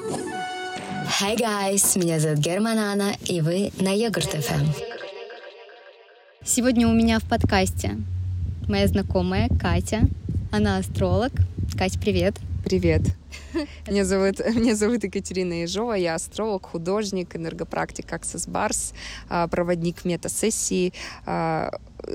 Hi guys, меня зовут Германана, и вы на Йогурт ФМ. Сегодня у меня в подкасте моя знакомая Катя. Она астролог. Катя, привет. Привет. Меня зовут, меня зовут Екатерина Ежова, я астролог, художник, энергопрактик Access Bars, а, проводник метасессии, а,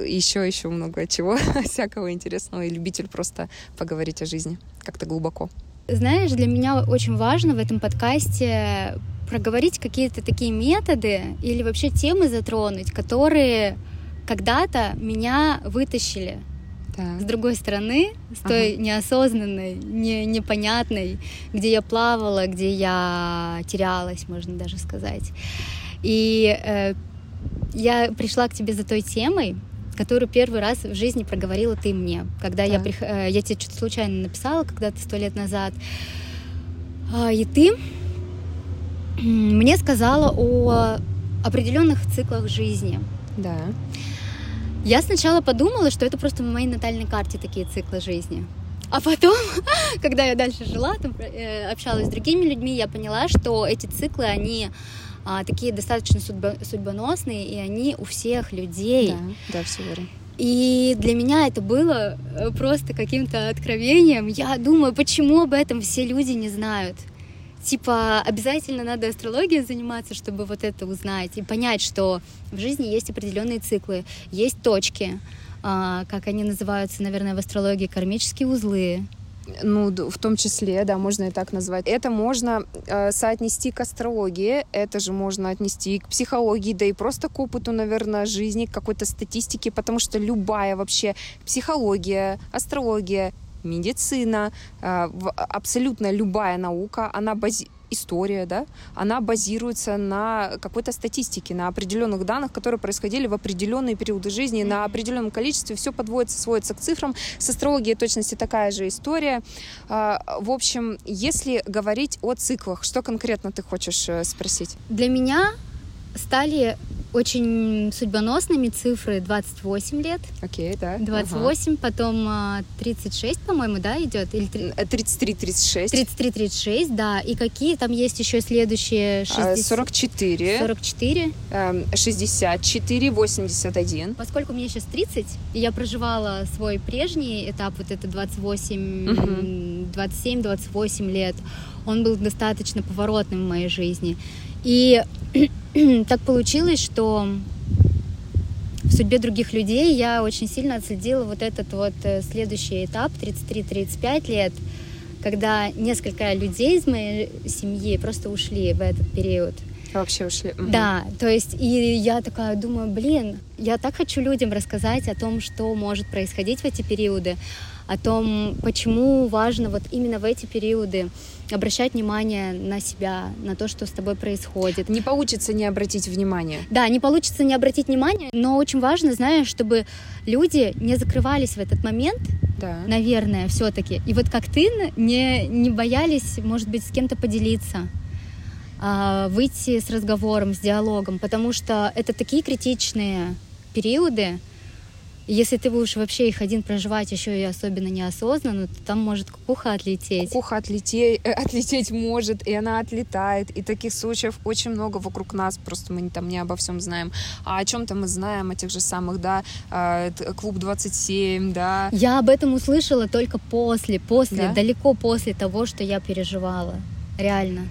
еще, еще много чего, всякого интересного, и любитель просто поговорить о жизни как-то глубоко. Знаешь, для меня очень важно в этом подкасте проговорить какие-то такие методы или вообще темы затронуть, которые когда-то меня вытащили так. с другой стороны, с той ага. неосознанной, не, непонятной, где я плавала, где я терялась, можно даже сказать. И э, я пришла к тебе за той темой, которую первый раз в жизни проговорила ты мне, когда так. я, прих... Э, я тебе что-то случайно написала когда-то сто лет назад, а, и ты мне сказала о определенных циклах жизни. Да. Я сначала подумала, что это просто в моей натальной карте такие циклы жизни. А потом, когда я дальше жила, там, э, общалась с другими людьми, я поняла, что эти циклы, они а, такие достаточно судьбо, судьбоносные, и они у всех людей. Да, да, все верно. И для меня это было э, просто каким-то откровением. Я думаю, почему об этом все люди не знают? типа обязательно надо астрологией заниматься, чтобы вот это узнать и понять, что в жизни есть определенные циклы, есть точки, а, как они называются, наверное, в астрологии, кармические узлы, ну, в том числе, да, можно и так назвать. Это можно э, соотнести к астрологии, это же можно отнести к психологии, да и просто к опыту, наверное, жизни, к какой-то статистике, потому что любая вообще психология, астрология, медицина, э, абсолютно любая наука, она бази история, да, она базируется на какой-то статистике, на определенных данных, которые происходили в определенные периоды жизни, на определенном количестве, все подводится, сводится к цифрам. С астрологией точности такая же история. А, в общем, если говорить о циклах, что конкретно ты хочешь э, спросить? Для меня стали очень судьбоносными цифры 28 лет. Окей, okay, да. 28, ага. потом 36, а, по-моему, да, идет? Или 33-36. 33-36, да. И какие там есть еще следующие? 60... 44. 44. 64, 81. Поскольку мне сейчас 30, и я проживала свой прежний этап, вот это 28, угу. 27-28 лет, он был достаточно поворотным в моей жизни. И так получилось, что в судьбе других людей я очень сильно отследила вот этот вот э, следующий этап, 33-35 лет, когда несколько людей из моей семьи просто ушли в этот период. Вообще ушли. Угу. Да, то есть, и я такая думаю, блин, я так хочу людям рассказать о том, что может происходить в эти периоды, о том, почему важно вот именно в эти периоды обращать внимание на себя, на то, что с тобой происходит. Не получится не обратить внимание. Да, не получится не обратить внимание, но очень важно, знаешь, чтобы люди не закрывались в этот момент, да. наверное, все-таки. И вот как ты не, не боялись, может быть, с кем-то поделиться а, выйти с разговором, с диалогом, потому что это такие критичные периоды, если ты будешь вообще их один проживать, еще и особенно неосознанно, то там может кукуха отлететь. Кукуха отлететь, э, отлететь может, и она отлетает. И таких случаев очень много вокруг нас, просто мы там не обо всем знаем. А о чем-то мы знаем, о тех же самых, да, э, клуб 27, да. Я об этом услышала только после, после, да? далеко после того, что я переживала. Реально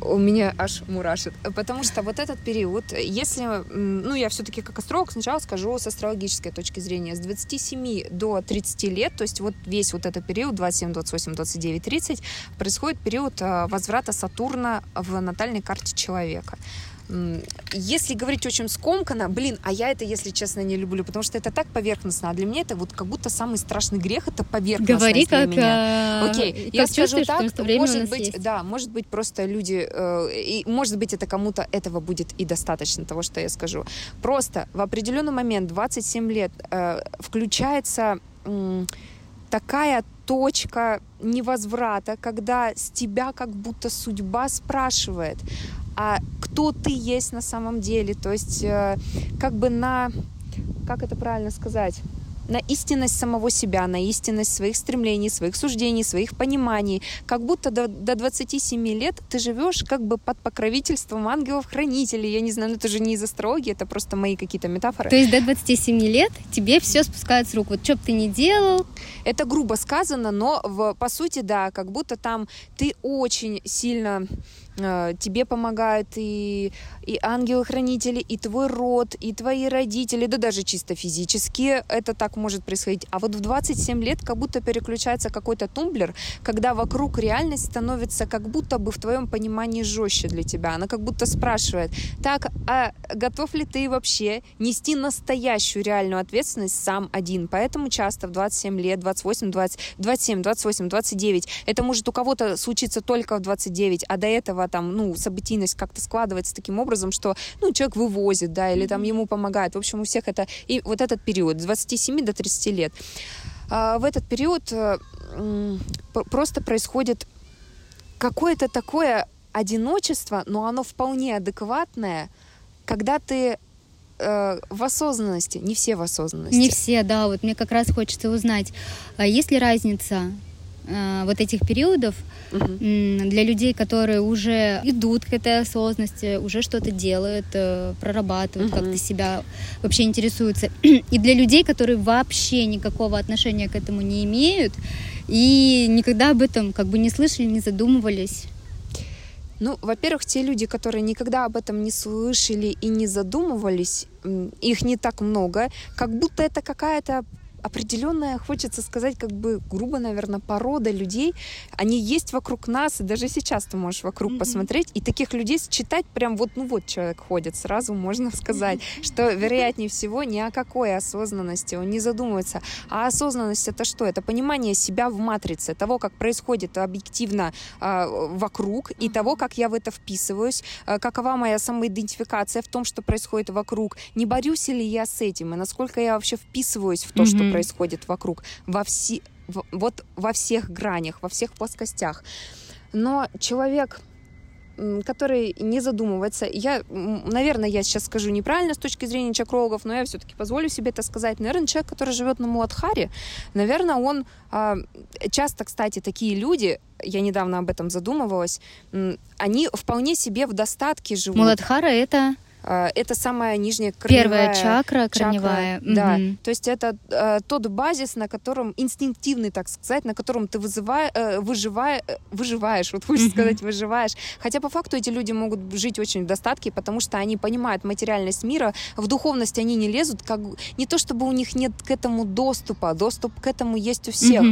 у меня аж мурашит. Потому что вот этот период, если, ну, я все-таки как астролог сначала скажу с астрологической точки зрения, с 27 до 30 лет, то есть вот весь вот этот период, 27, 28, 29, 30, происходит период а, возврата Сатурна в натальной карте человека. Если говорить очень скомканно, блин, а я это, если честно, не люблю, потому что это так поверхностно, а для меня это вот как будто самый страшный грех это поверхностность Говори, для как, меня. Окей, как я скажу так, что время может быть, есть. да, может быть просто люди, э, и может быть это кому-то этого будет и достаточно того, что я скажу. Просто в определенный момент, 27 лет, э, включается э, такая точка невозврата, когда с тебя как будто судьба спрашивает, а кто ты есть на самом деле. То есть э, как бы на, как это правильно сказать, на истинность самого себя, на истинность своих стремлений, своих суждений, своих пониманий. Как будто до, до 27 лет ты живешь как бы под покровительством ангелов-хранителей. Я не знаю, ну это же не из астрологии, это просто мои какие-то метафоры. То есть до 27 лет тебе все спускает с рук. Вот что бы ты ни делал. Это грубо сказано, но в, по сути, да, как будто там ты очень сильно тебе помогают и, и ангелы-хранители, и твой род, и твои родители, да даже чисто физически это так может происходить. А вот в 27 лет как будто переключается какой-то тумблер, когда вокруг реальность становится как будто бы в твоем понимании жестче для тебя. Она как будто спрашивает, так, а готов ли ты вообще нести настоящую реальную ответственность сам один? Поэтому часто в 27 лет, 28, 20, 27, 28, 29, это может у кого-то случиться только в 29, а до этого там, ну, событийность как-то складывается таким образом, что, ну, человек вывозит, да, или там ему помогает. В общем, у всех это... И вот этот период, с 27 до 30 лет. А в этот период э, просто происходит какое-то такое одиночество, но оно вполне адекватное, когда ты э, в осознанности, не все в осознанности. Не все, да. Вот мне как раз хочется узнать, а есть ли разница вот этих периодов угу. для людей, которые уже идут к этой осознанности, уже что-то делают, э, прорабатывают, угу. как-то себя вообще интересуются. И для людей, которые вообще никакого отношения к этому не имеют и никогда об этом как бы не слышали, не задумывались. Ну, во-первых, те люди, которые никогда об этом не слышали и не задумывались, их не так много, как будто это какая-то определенная, хочется сказать, как бы грубо, наверное, порода людей. Они есть вокруг нас, и даже сейчас ты можешь вокруг mm-hmm. посмотреть, и таких людей считать прям вот, ну вот человек ходит, сразу можно сказать, mm-hmm. что вероятнее всего ни о какой осознанности он не задумывается. А осознанность это что? Это понимание себя в матрице, того, как происходит объективно э, вокруг, и того, как я в это вписываюсь, э, какова моя самоидентификация в том, что происходит вокруг, не борюсь ли я с этим, и насколько я вообще вписываюсь в то, mm-hmm. что происходит вокруг, во все, в, вот во всех гранях, во всех плоскостях. Но человек который не задумывается. Я, наверное, я сейчас скажу неправильно с точки зрения чакрологов, но я все-таки позволю себе это сказать. Наверное, человек, который живет на Муладхаре, наверное, он а, часто, кстати, такие люди, я недавно об этом задумывалась, они вполне себе в достатке живут. Муладхара это это самая нижняя корневая Первая чакра, корневая. Чакра, да. То есть это э, тот базис, на котором инстинктивный, так сказать, на котором ты вызывай, э, выживай, э, выживаешь, вот хочешь сказать, выживаешь. Хотя по факту эти люди могут жить очень в достатке, потому что они понимают материальность мира, в духовность они не лезут, как не то чтобы у них нет к этому доступа, доступ к этому есть у всех,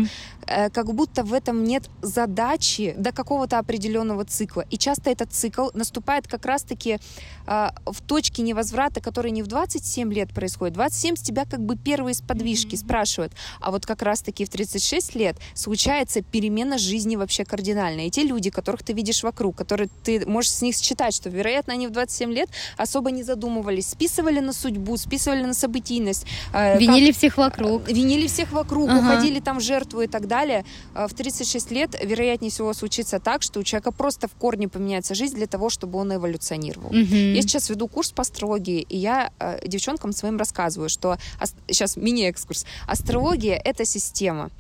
э, как будто в этом нет задачи до какого-то определенного цикла. И часто этот цикл наступает как раз-таки э, в точке невозврата, который не в 27 лет происходит. 27 с тебя как бы первые сподвижки mm-hmm. спрашивают. А вот как раз-таки в 36 лет случается перемена жизни вообще кардинальная. И те люди, которых ты видишь вокруг, которые ты можешь с них считать, что, вероятно, они в 27 лет особо не задумывались, списывали на судьбу, списывали на событийность. Э, винили как, всех вокруг. Винили всех вокруг, ага. уходили там в жертву и так далее. Э, в 36 лет, вероятнее всего, случится так, что у человека просто в корне поменяется жизнь для того, чтобы он эволюционировал. Угу. Я сейчас веду курс по астрологии, и я э, девчонкам своим рассказываю, что сейчас мини-экскурс. Астрология — это система.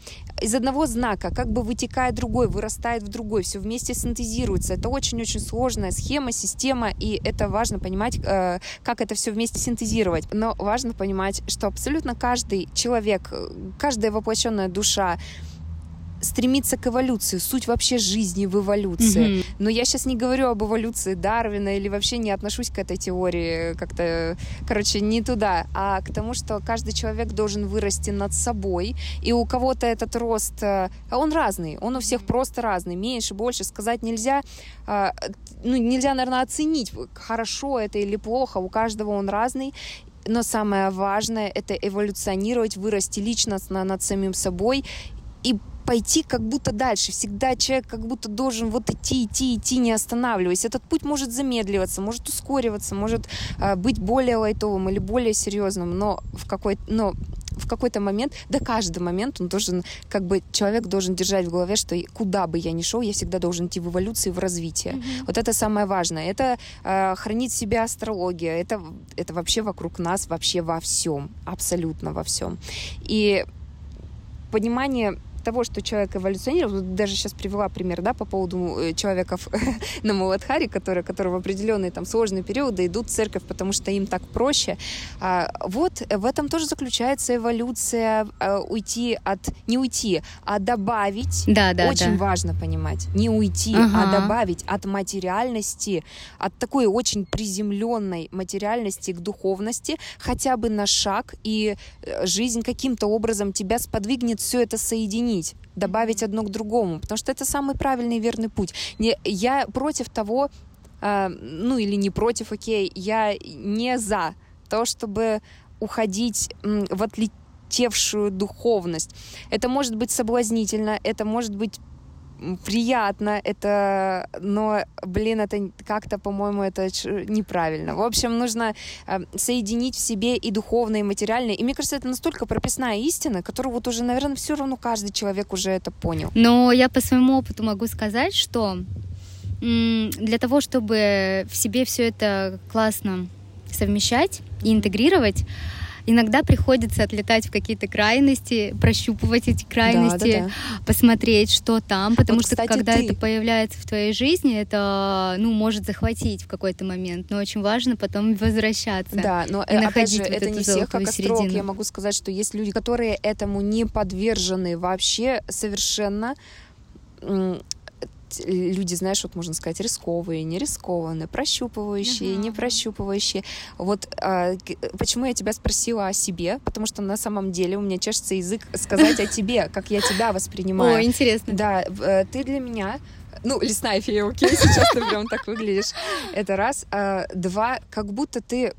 Из одного знака как бы вытекает другой, вырастает в другой, все вместе синтезируется. Это очень-очень сложная схема, система, и это важно понимать, э, как это все вместе синтезировать. Но важно понимать, что абсолютно каждый человек, э, каждая воплощенная душа, стремиться к эволюции, суть вообще жизни в эволюции. Mm-hmm. Но я сейчас не говорю об эволюции Дарвина или вообще не отношусь к этой теории как-то, короче, не туда, а к тому, что каждый человек должен вырасти над собой, и у кого-то этот рост, э, он разный, он у всех просто разный, меньше, больше сказать нельзя, э, ну, нельзя, наверное, оценить, хорошо это или плохо, у каждого он разный, но самое важное — это эволюционировать, вырасти личностно над самим собой и пойти как будто дальше. Всегда человек как будто должен вот идти, идти, идти, не останавливаясь. Этот путь может замедливаться, может ускориваться, может э, быть более лайтовым или более серьезным, но в какой но в, какой-то момент, да каждый момент он должен, как бы человек должен держать в голове, что куда бы я ни шел, я всегда должен идти в эволюцию, в развитие. Mm-hmm. Вот это самое важное. Это э, хранить в себе астрология. Это, это вообще вокруг нас, вообще во всем. Абсолютно во всем. И понимание того, что человек эволюционирует, даже сейчас привела пример, да, по поводу э, человека на Муладхаре, которые, которые в определенные там сложные периоды идут в церковь, потому что им так проще. А, вот в этом тоже заключается эволюция, а, уйти от, не уйти, а добавить. Да, да, Очень да. важно понимать. Не уйти, а ага. а добавить от материальности, от такой очень приземленной материальности к духовности, хотя бы на шаг, и э, жизнь каким-то образом тебя сподвигнет все это соединить соединить, добавить одно к другому, потому что это самый правильный и верный путь. Не, я против того, э, ну или не против, окей, я не за то, чтобы уходить в отлетевшую духовность. Это может быть соблазнительно, это может быть приятно, это, но, блин, это как-то, по-моему, это неправильно. В общем, нужно э, соединить в себе и духовное, и материальное. И мне кажется, это настолько прописная истина, которую вот уже, наверное, все равно каждый человек уже это понял. Но я по своему опыту могу сказать, что для того, чтобы в себе все это классно совмещать и интегрировать, иногда приходится отлетать в какие-то крайности, прощупывать эти крайности, да, да, да. посмотреть, что там, потому вот, что кстати, когда ты... это появляется в твоей жизни, это ну может захватить в какой-то момент, но очень важно потом возвращаться. Да, но и опять же, вот это не всех как астролог. Я могу сказать, что есть люди, которые этому не подвержены вообще совершенно люди, знаешь, вот можно сказать, рисковые, не рискованные, прощупывающие, uh-huh. не прощупывающие. Вот а, почему я тебя спросила о себе, потому что на самом деле у меня чешется язык сказать о тебе, как я тебя воспринимаю. О, интересно. Да, э, ты для меня ну, лесная фея, окей, сейчас ты прям так выглядишь. Это раз. А, два, как будто ты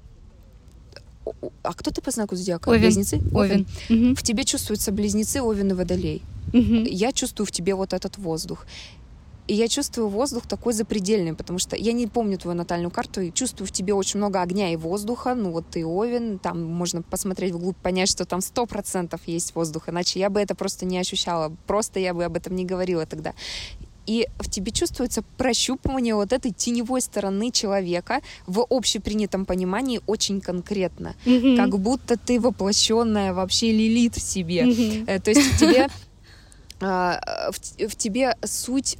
а кто ты по знаку зодиака? Овен. Близнецы? Овен. Овен. Угу. В тебе чувствуются близнецы, Овен и Водолей. Угу. Я чувствую в тебе вот этот воздух. И я чувствую воздух такой запредельный, потому что я не помню твою натальную карту, и чувствую в тебе очень много огня и воздуха. Ну вот ты Овен, там можно посмотреть вглубь, понять, что там сто процентов есть воздух, иначе я бы это просто не ощущала, просто я бы об этом не говорила тогда. И в тебе чувствуется прощупывание вот этой теневой стороны человека в общепринятом понимании очень конкретно. Mm-hmm. Как будто ты воплощенная вообще лилит в себе. Mm-hmm. То есть в тебе в, в тебе суть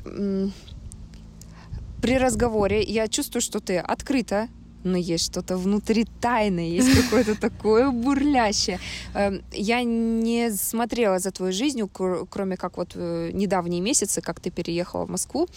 при разговоре. Я чувствую, что ты открыта, но есть что-то внутри тайное, есть какое-то такое бурлящее. Эм, я не смотрела за твоей жизнью, кроме как вот э, недавние месяцы, как ты переехала в Москву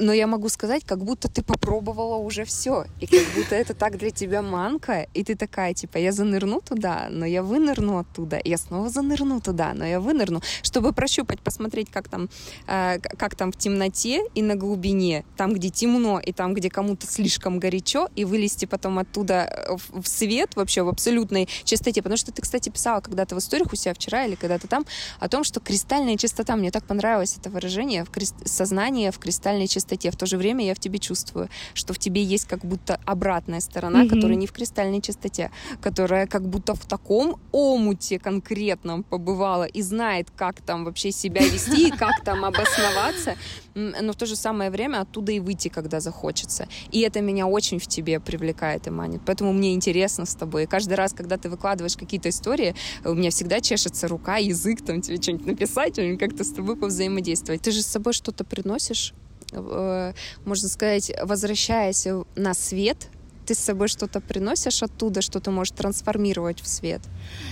но я могу сказать, как будто ты попробовала уже все, и как будто это так для тебя манка, и ты такая, типа, я занырну туда, но я вынырну оттуда, я снова занырну туда, но я вынырну, чтобы прощупать, посмотреть, как там, э, как там в темноте и на глубине, там, где темно, и там, где кому-то слишком горячо, и вылезти потом оттуда э, в, свет вообще, в абсолютной чистоте, потому что ты, кстати, писала когда-то в историях у себя вчера или когда-то там о том, что кристальная чистота, мне так понравилось это выражение, в крест... сознание в кристальной чистоте, чистоте. В то же время я в тебе чувствую, что в тебе есть как будто обратная сторона, mm-hmm. которая не в кристальной чистоте, которая как будто в таком омуте конкретном побывала и знает, как там вообще себя вести и как там обосноваться, но в то же самое время оттуда и выйти, когда захочется. И это меня очень в тебе привлекает и манит. Поэтому мне интересно с тобой. И каждый раз, когда ты выкладываешь какие-то истории, у меня всегда чешется рука, язык, там тебе что-нибудь написать как-то с тобой повзаимодействовать. Ты же с собой что-то приносишь? Э, можно сказать, возвращаясь на свет, ты с собой что-то приносишь оттуда, что ты можешь трансформировать в свет?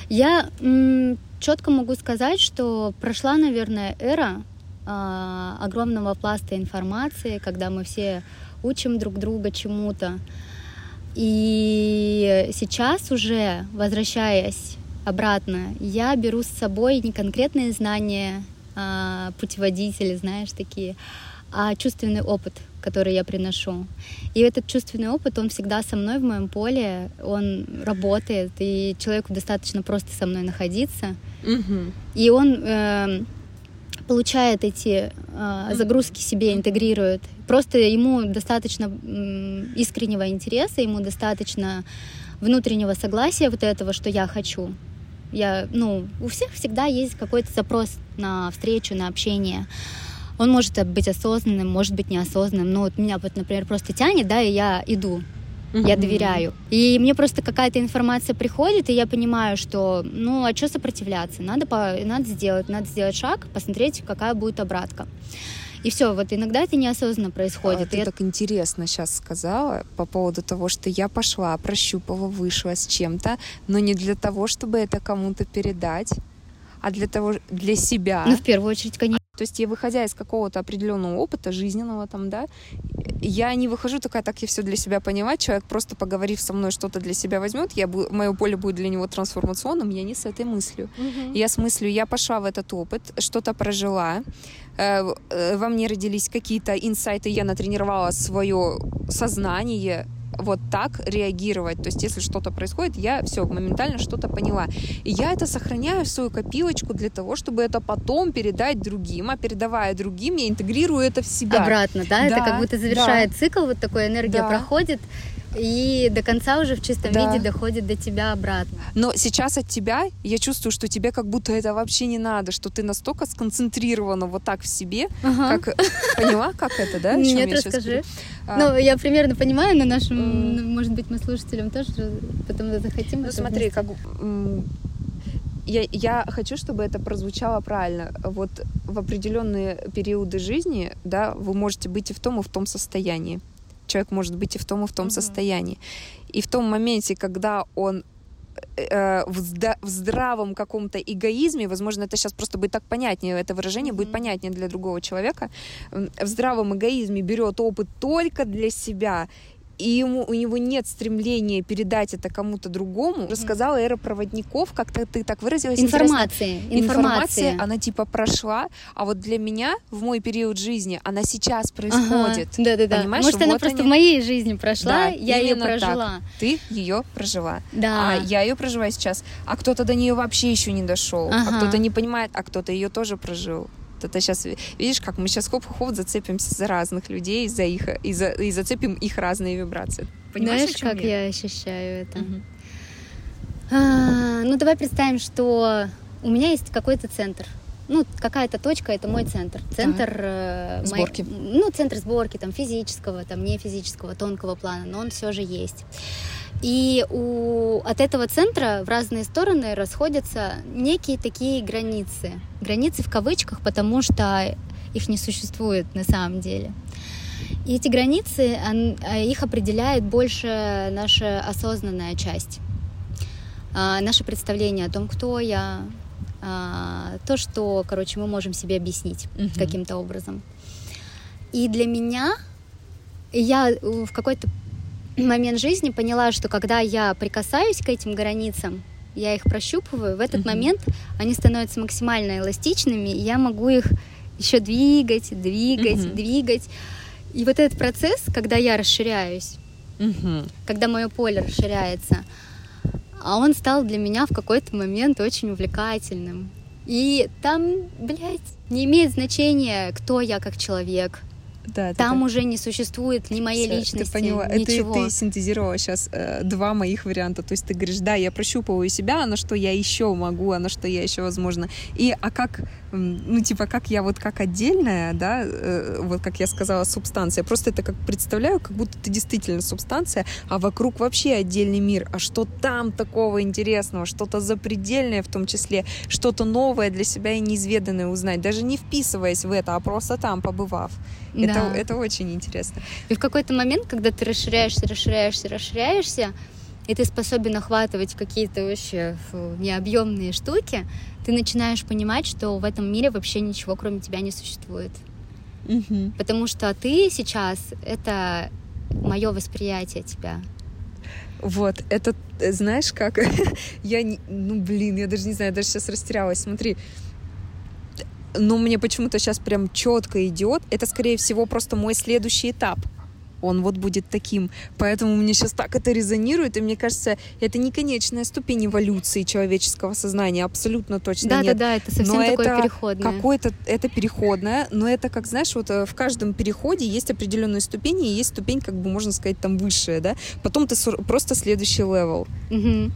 Я четко могу сказать, что прошла, наверное, эра э, огромного пласта информации, когда мы все учим друг друга чему-то. И сейчас уже, возвращаясь обратно, я беру с собой не конкретные знания, э, путеводители, знаешь, такие, а чувственный опыт, который я приношу. И этот чувственный опыт, он всегда со мной в моем поле, он работает, и человеку достаточно просто со мной находиться. Mm-hmm. И он э, получает эти э, загрузки себе, интегрирует. Просто ему достаточно э, искреннего интереса, ему достаточно внутреннего согласия вот этого, что я хочу. Я, ну, у всех всегда есть какой-то запрос на встречу, на общение. Он может быть осознанным, может быть неосознанным. Но вот меня, вот, например, просто тянет, да, и я иду. Я доверяю. И мне просто какая-то информация приходит, и я понимаю, что, ну, а что сопротивляться? Надо, по, надо сделать, надо сделать шаг, посмотреть, какая будет обратка. И все, вот иногда это неосознанно происходит. А, ты и так интересно сейчас сказала по поводу того, что я пошла, прощупала, вышла с чем-то, но не для того, чтобы это кому-то передать, а для того, для себя. Ну, в первую очередь, конечно. То есть я, выходя из какого-то определенного опыта жизненного там, да, я не выхожу такая, так я все для себя поняла, человек просто поговорив со мной что-то для себя возьмет, я, мое поле будет для него трансформационным, я не с этой мыслью. Мгм. Я с мыслью, я пошла в этот опыт, что-то прожила, э, э, во мне родились какие-то инсайты, я натренировала свое сознание вот так реагировать. То есть, если что-то происходит, я все моментально что-то поняла. И я это сохраняю в свою копилочку для того, чтобы это потом передать другим, а передавая другим, я интегрирую это в себя. Обратно, да? Это Да, как будто завершает цикл, вот такой энергия Да. проходит, и до конца уже в чистом Да. виде доходит до тебя обратно. Но сейчас от тебя я чувствую, что тебе как будто это вообще не надо, что ты настолько сконцентрирована вот так в себе, Ага. как поняла, как это, да? Нет, расскажи. А, Ну, я примерно понимаю, но нашим, ну, может быть, мы слушателям тоже потом захотим. Ну смотри, как я, я хочу, чтобы это прозвучало правильно. Вот в определенные периоды жизни, да, вы можете быть и в том, и в том состоянии. Человек может быть и в том, и в том Мгм. состоянии. И в том моменте, когда он э, в, зда- в здравом каком-то эгоизме, возможно, это сейчас просто будет так понятнее, это выражение будет Мгм. понятнее для другого человека, в здравом эгоизме берет опыт только для себя, и ему, у него нет стремления передать это кому-то другому. Рассказала эра проводников, как-то ты так выразилась. интересно. Информации, информации. она типа прошла, а вот для меня в мой период жизни она сейчас Ага, происходит. Да-да-да. Понимаешь, Может, она вот просто они- в моей жизни прошла, Да, я ее именно так. прожила. Ты ее прожила. Да. А я ее проживаю сейчас, а кто-то до нее вообще еще не дошел, Ага. а кто-то не понимает, а кто-то ее тоже прожил. Это сейчас, видишь, как мы сейчас хоп-хоп зацепимся за разных людей, за их, и, за, и зацепим их разные вибрации. Понимаешь, Знаешь, как я ощущаю это? А, ну, давай представим, что у меня есть какой-то центр. Ну, какая-то точка, это мой центр. Центр... э, мой- Сборки. ну, центр сборки, там, физического, там, не физического, тонкого плана, но он все же есть. И у, от этого центра в разные стороны расходятся некие такие границы. Границы в кавычках, потому что их не существует на самом деле. И эти границы, он- а, их определяет больше наша осознанная часть. А, Наше представление о том, кто я, а, то, что, короче, мы можем себе объяснить Мгм. каким-то образом. И для меня я в какой-то момент жизни поняла, что когда я прикасаюсь к этим границам, я их прощупываю, в этот момент они становятся максимально эластичными, и я могу их еще двигать, двигать, двигать. И вот этот процесс, когда я расширяюсь, когда мое поле расширяется, а он стал для меня в какой-то момент очень увлекательным. И там, блядь, не имеет значения, кто я как человек. Да, Там да. уже не существует ни моей Всё, личности, Ты поняла, ничего. ты синтезировала сейчас два моих варианта. То есть ты говоришь, да, я прощупываю себя, а на что я еще могу, а на что я еще возможно. И а как, ну типа как я вот как отдельная, да, э, вот как я сказала, субстанция. Просто это как представляю, как будто ты действительно субстанция, а вокруг вообще отдельный мир. А что там такого интересного, что-то запредельное в том числе, что-то новое для себя и неизведанное узнать, даже не вписываясь в это, а просто там побывав. Это, Да. это очень интересно. И в какой-то момент, когда ты расширяешься, расширяешься, расширяешься, и ты способен охватывать какие-то вообще фу, необъемные штуки, ты начинаешь понимать, что в этом мире вообще ничего кроме тебя не существует. Мгм. Потому что ты сейчас — это мое восприятие тебя. Вот, это, э, знаешь, как я, не- ну, блин, я даже не знаю, даже сейчас растерялась. Смотри, но мне почему-то сейчас прям четко идет. Это, скорее всего, просто мой следующий этап. Он вот будет таким. Поэтому мне сейчас так это резонирует, и мне кажется, это не конечная ступень эволюции человеческого сознания, абсолютно точно нет. Да-да-да, это совсем Но такое это переходное. Какое-то это переходное, но это как знаешь, вот э, в каждом переходе есть определенные ступени, и есть ступень, как бы можно сказать, там высшая, да. Потом ты просто следующий level. Мгм.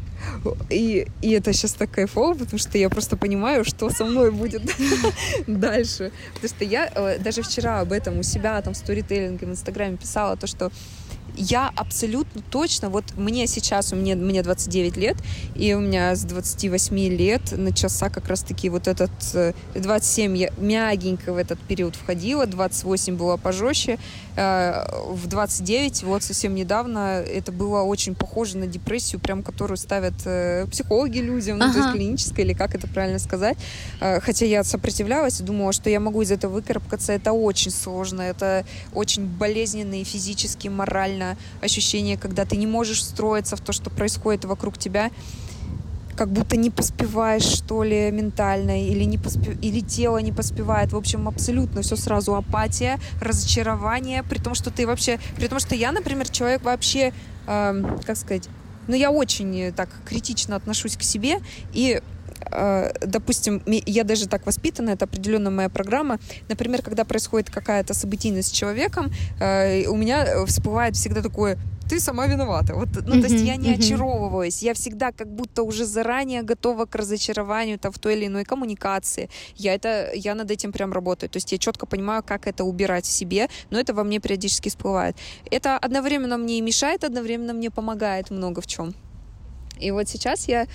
И, и это сейчас так кайфово, потому что я просто понимаю, что со мной будет дальше. Потому что я э, даже вчера об этом у себя там в сторителлинге в Инстаграме писала, то, что я абсолютно точно, вот мне сейчас, у меня, мне 29 лет, и у меня с 28 лет начался как раз-таки вот этот, 27 э, я мягенько в этот период входила, 28 было пожестче, э, в 29, вот совсем недавно, это было очень похоже на депрессию, прям которую ставят э, психологи людям, ну, ага. то есть клиническая, или как это правильно сказать. Хотя я сопротивлялась и думала, что я могу из этого выкарабкаться, это очень сложно, это очень болезненно и физически, морально, реально ощущение, когда ты не можешь встроиться в то, что происходит вокруг тебя, как будто не поспеваешь, что ли, ментально, или, не поспе... или тело не поспевает. В общем, абсолютно все сразу апатия, разочарование, при том, что ты вообще... При том, что я, например, человек вообще, э, как сказать, ну, я очень так критично отношусь к себе, и допустим, я даже так воспитана, это определенная моя программа. Например, когда происходит какая-то событийность с человеком, э, у меня всплывает всегда такое ты сама виновата. Вот, ну, mm-hmm, то есть я не mm-hmm. очаровываюсь, я всегда как будто уже заранее готова к разочарованию там, в той или иной коммуникации. Я, это, я над этим прям работаю. То есть я четко понимаю, как это убирать в себе, но это во мне периодически всплывает. Это одновременно мне и мешает, одновременно мне помогает много в чем. И вот сейчас я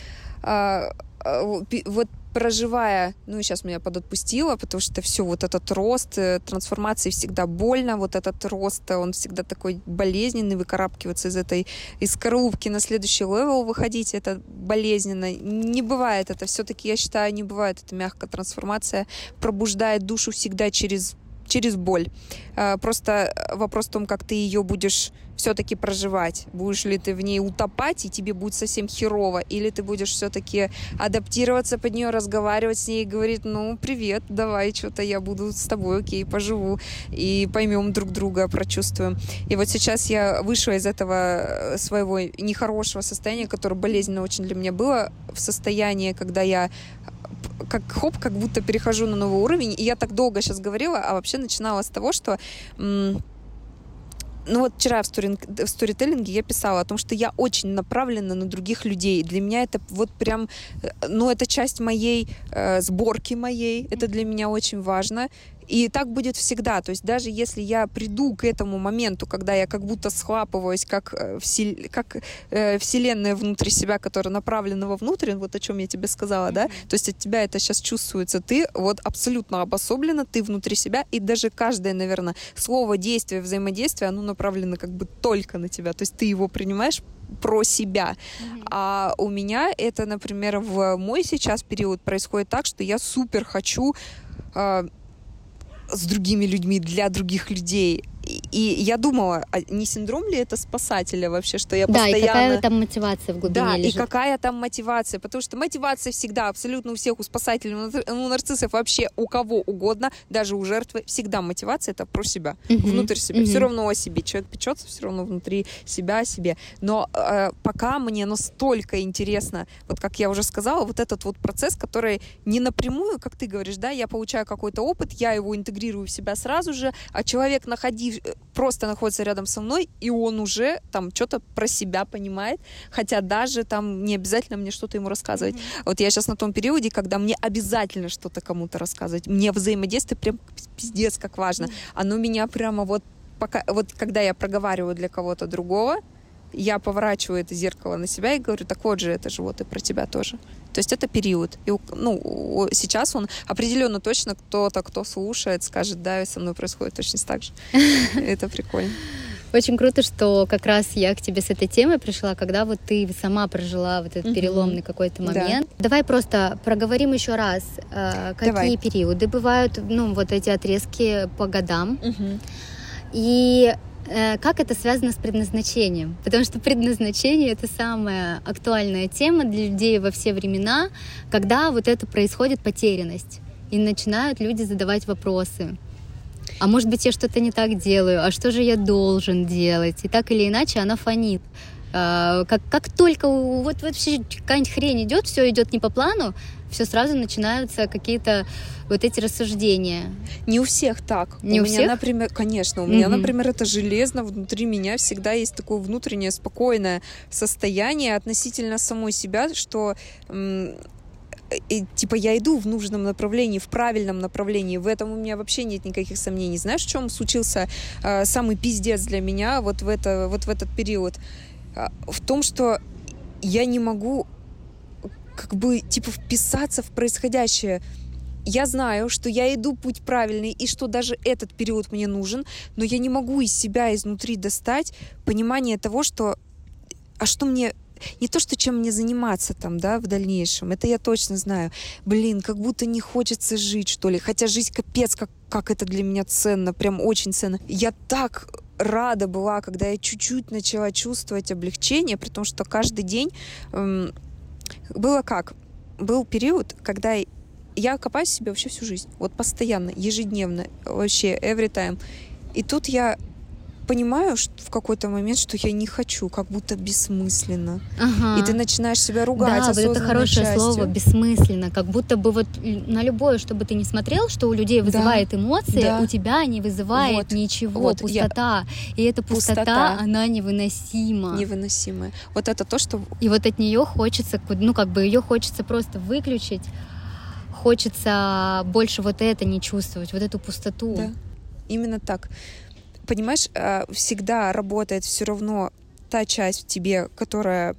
а, вот проживая, ну, сейчас меня подотпустило, потому что все, вот этот рост, э, трансформации всегда больно, вот этот рост, он всегда такой болезненный, выкарабкиваться из этой, из коробки на следующий level выходить, это болезненно. Не бывает это, все-таки, я считаю, не бывает это мягкая трансформация, пробуждает душу всегда через через боль. Просто вопрос в том, как ты ее будешь все-таки проживать. Будешь ли ты в ней утопать, и тебе будет совсем херово, или ты будешь все-таки адаптироваться под нее, разговаривать с ней и говорить, ну, привет, давай, что-то я буду с тобой, окей, поживу, и поймем друг друга, прочувствуем. И вот сейчас я вышла из этого э, своего нехорошего состояния, которое болезненно очень для меня было, в состояние, когда я как хоп, как будто перехожу на новый уровень. И я так долго сейчас говорила, а вообще начинала с того, что ну вот вчера в, сторинг, в сторителлинге я писала о том, что я очень направлена на других людей. Для меня это вот прям, э, ну это часть моей э, сборки моей, это для меня очень важно. И так будет всегда. То есть даже если я приду к этому моменту, когда я как будто схлапываюсь, как, э, всел... как э, вселенная внутри себя, которая направлена вовнутрь, вот о чем я тебе сказала, mm-hmm. да, то есть от тебя это сейчас чувствуется. Ты вот абсолютно обособлена, ты внутри себя, и даже каждое, наверное, слово, действие, взаимодействие, оно направлено как бы только на тебя. То есть ты его принимаешь про себя. Mm-hmm. А у меня это, например, в мой сейчас период происходит так, что я супер хочу э, с другими людьми, для других людей. И я думала, а не синдром ли это спасателя вообще, что я да, постоянно... Да, и какая там мотивация в глубине Да, лежит. и какая там мотивация, потому что мотивация всегда абсолютно у всех, у спасателей, у нарциссов, вообще у кого угодно, даже у жертвы, всегда мотивация это про себя, угу, внутрь себя, угу. все равно о себе. Человек печется все равно внутри себя о себе. Но э, пока мне настолько интересно, вот как я уже сказала, вот этот вот процесс, который не напрямую, как ты говоришь, да, я получаю какой-то опыт, я его интегрирую в себя сразу же, а человек, находив, просто находится рядом со мной, и он уже там что-то про себя понимает, хотя даже там не обязательно мне что-то ему рассказывать. Mm-hmm. Вот я сейчас на том периоде, когда мне обязательно что-то кому-то рассказывать. Мне взаимодействие прям пиздец как важно. Mm-hmm. Оно меня прямо вот пока, вот когда я проговариваю для кого-то другого, я поворачиваю это зеркало на себя и говорю, так вот же, это же вот и про тебя тоже. То есть это период. И, ну, сейчас он определенно точно кто-то, кто слушает, скажет, да, со мной происходит точно так же. Это прикольно. Очень круто, что как раз я к тебе с этой темой пришла, когда вот ты сама прожила вот этот переломный какой-то момент. Да. Давай просто проговорим еще раз, э, какие Давай. периоды бывают, ну вот эти отрезки по годам. И Э, как это связано с предназначением? Потому что предназначение это самая актуальная тема для людей во все времена, когда вот это происходит потерянность. И начинают люди задавать вопросы. А может быть, я что-то не так делаю? А что же я должен делать? И так или иначе она фонит. Э, как, как только вот вообще какая-нибудь хрень идет, все идет не по плану, все сразу начинаются какие-то вот эти рассуждения. Не у всех так. Не у, у меня, всех? например, конечно, у меня, Мгм. например, это железно внутри меня всегда есть такое внутреннее спокойное состояние относительно самой себя, что м, и, типа я иду в нужном направлении, в правильном направлении. В этом у меня вообще нет никаких сомнений. Знаешь, в чем случился э, самый пиздец для меня вот в это вот в этот период? А, в том, что я не могу как бы типа вписаться в происходящее. Я знаю, что я иду путь правильный и что даже этот период мне нужен, но я не могу из себя изнутри достать понимание того, что а что мне не то, что чем мне заниматься там, да, в дальнейшем, это я точно знаю. Блин, как будто не хочется жить, что ли. Хотя жизнь капец, как, как это для меня ценно, прям очень ценно. Я так рада была, когда я чуть-чуть начала чувствовать облегчение, при том, что каждый день эм, было как? Был период, когда я копаюсь в себе вообще всю жизнь. Вот постоянно, ежедневно, вообще, every time. И тут я понимаю что в какой-то момент, что я не хочу, как будто бессмысленно. Ага. И ты начинаешь себя ругать Да, вот это хорошее частью. слово бессмысленно, как будто бы вот на любое, что бы ты ни смотрел, что у людей вызывает эмоции, да. у тебя не вызывает Вот, ничего, вот, я- пустота. И эта пустота, Пустота. она невыносима. Невыносимое. Вот это то, что И вот от нее хочется, ну как бы ее хочется просто выключить, хочется больше вот это не чувствовать, вот эту пустоту. Да. Именно так. Понимаешь, э, всегда работает все равно та часть в тебе, которая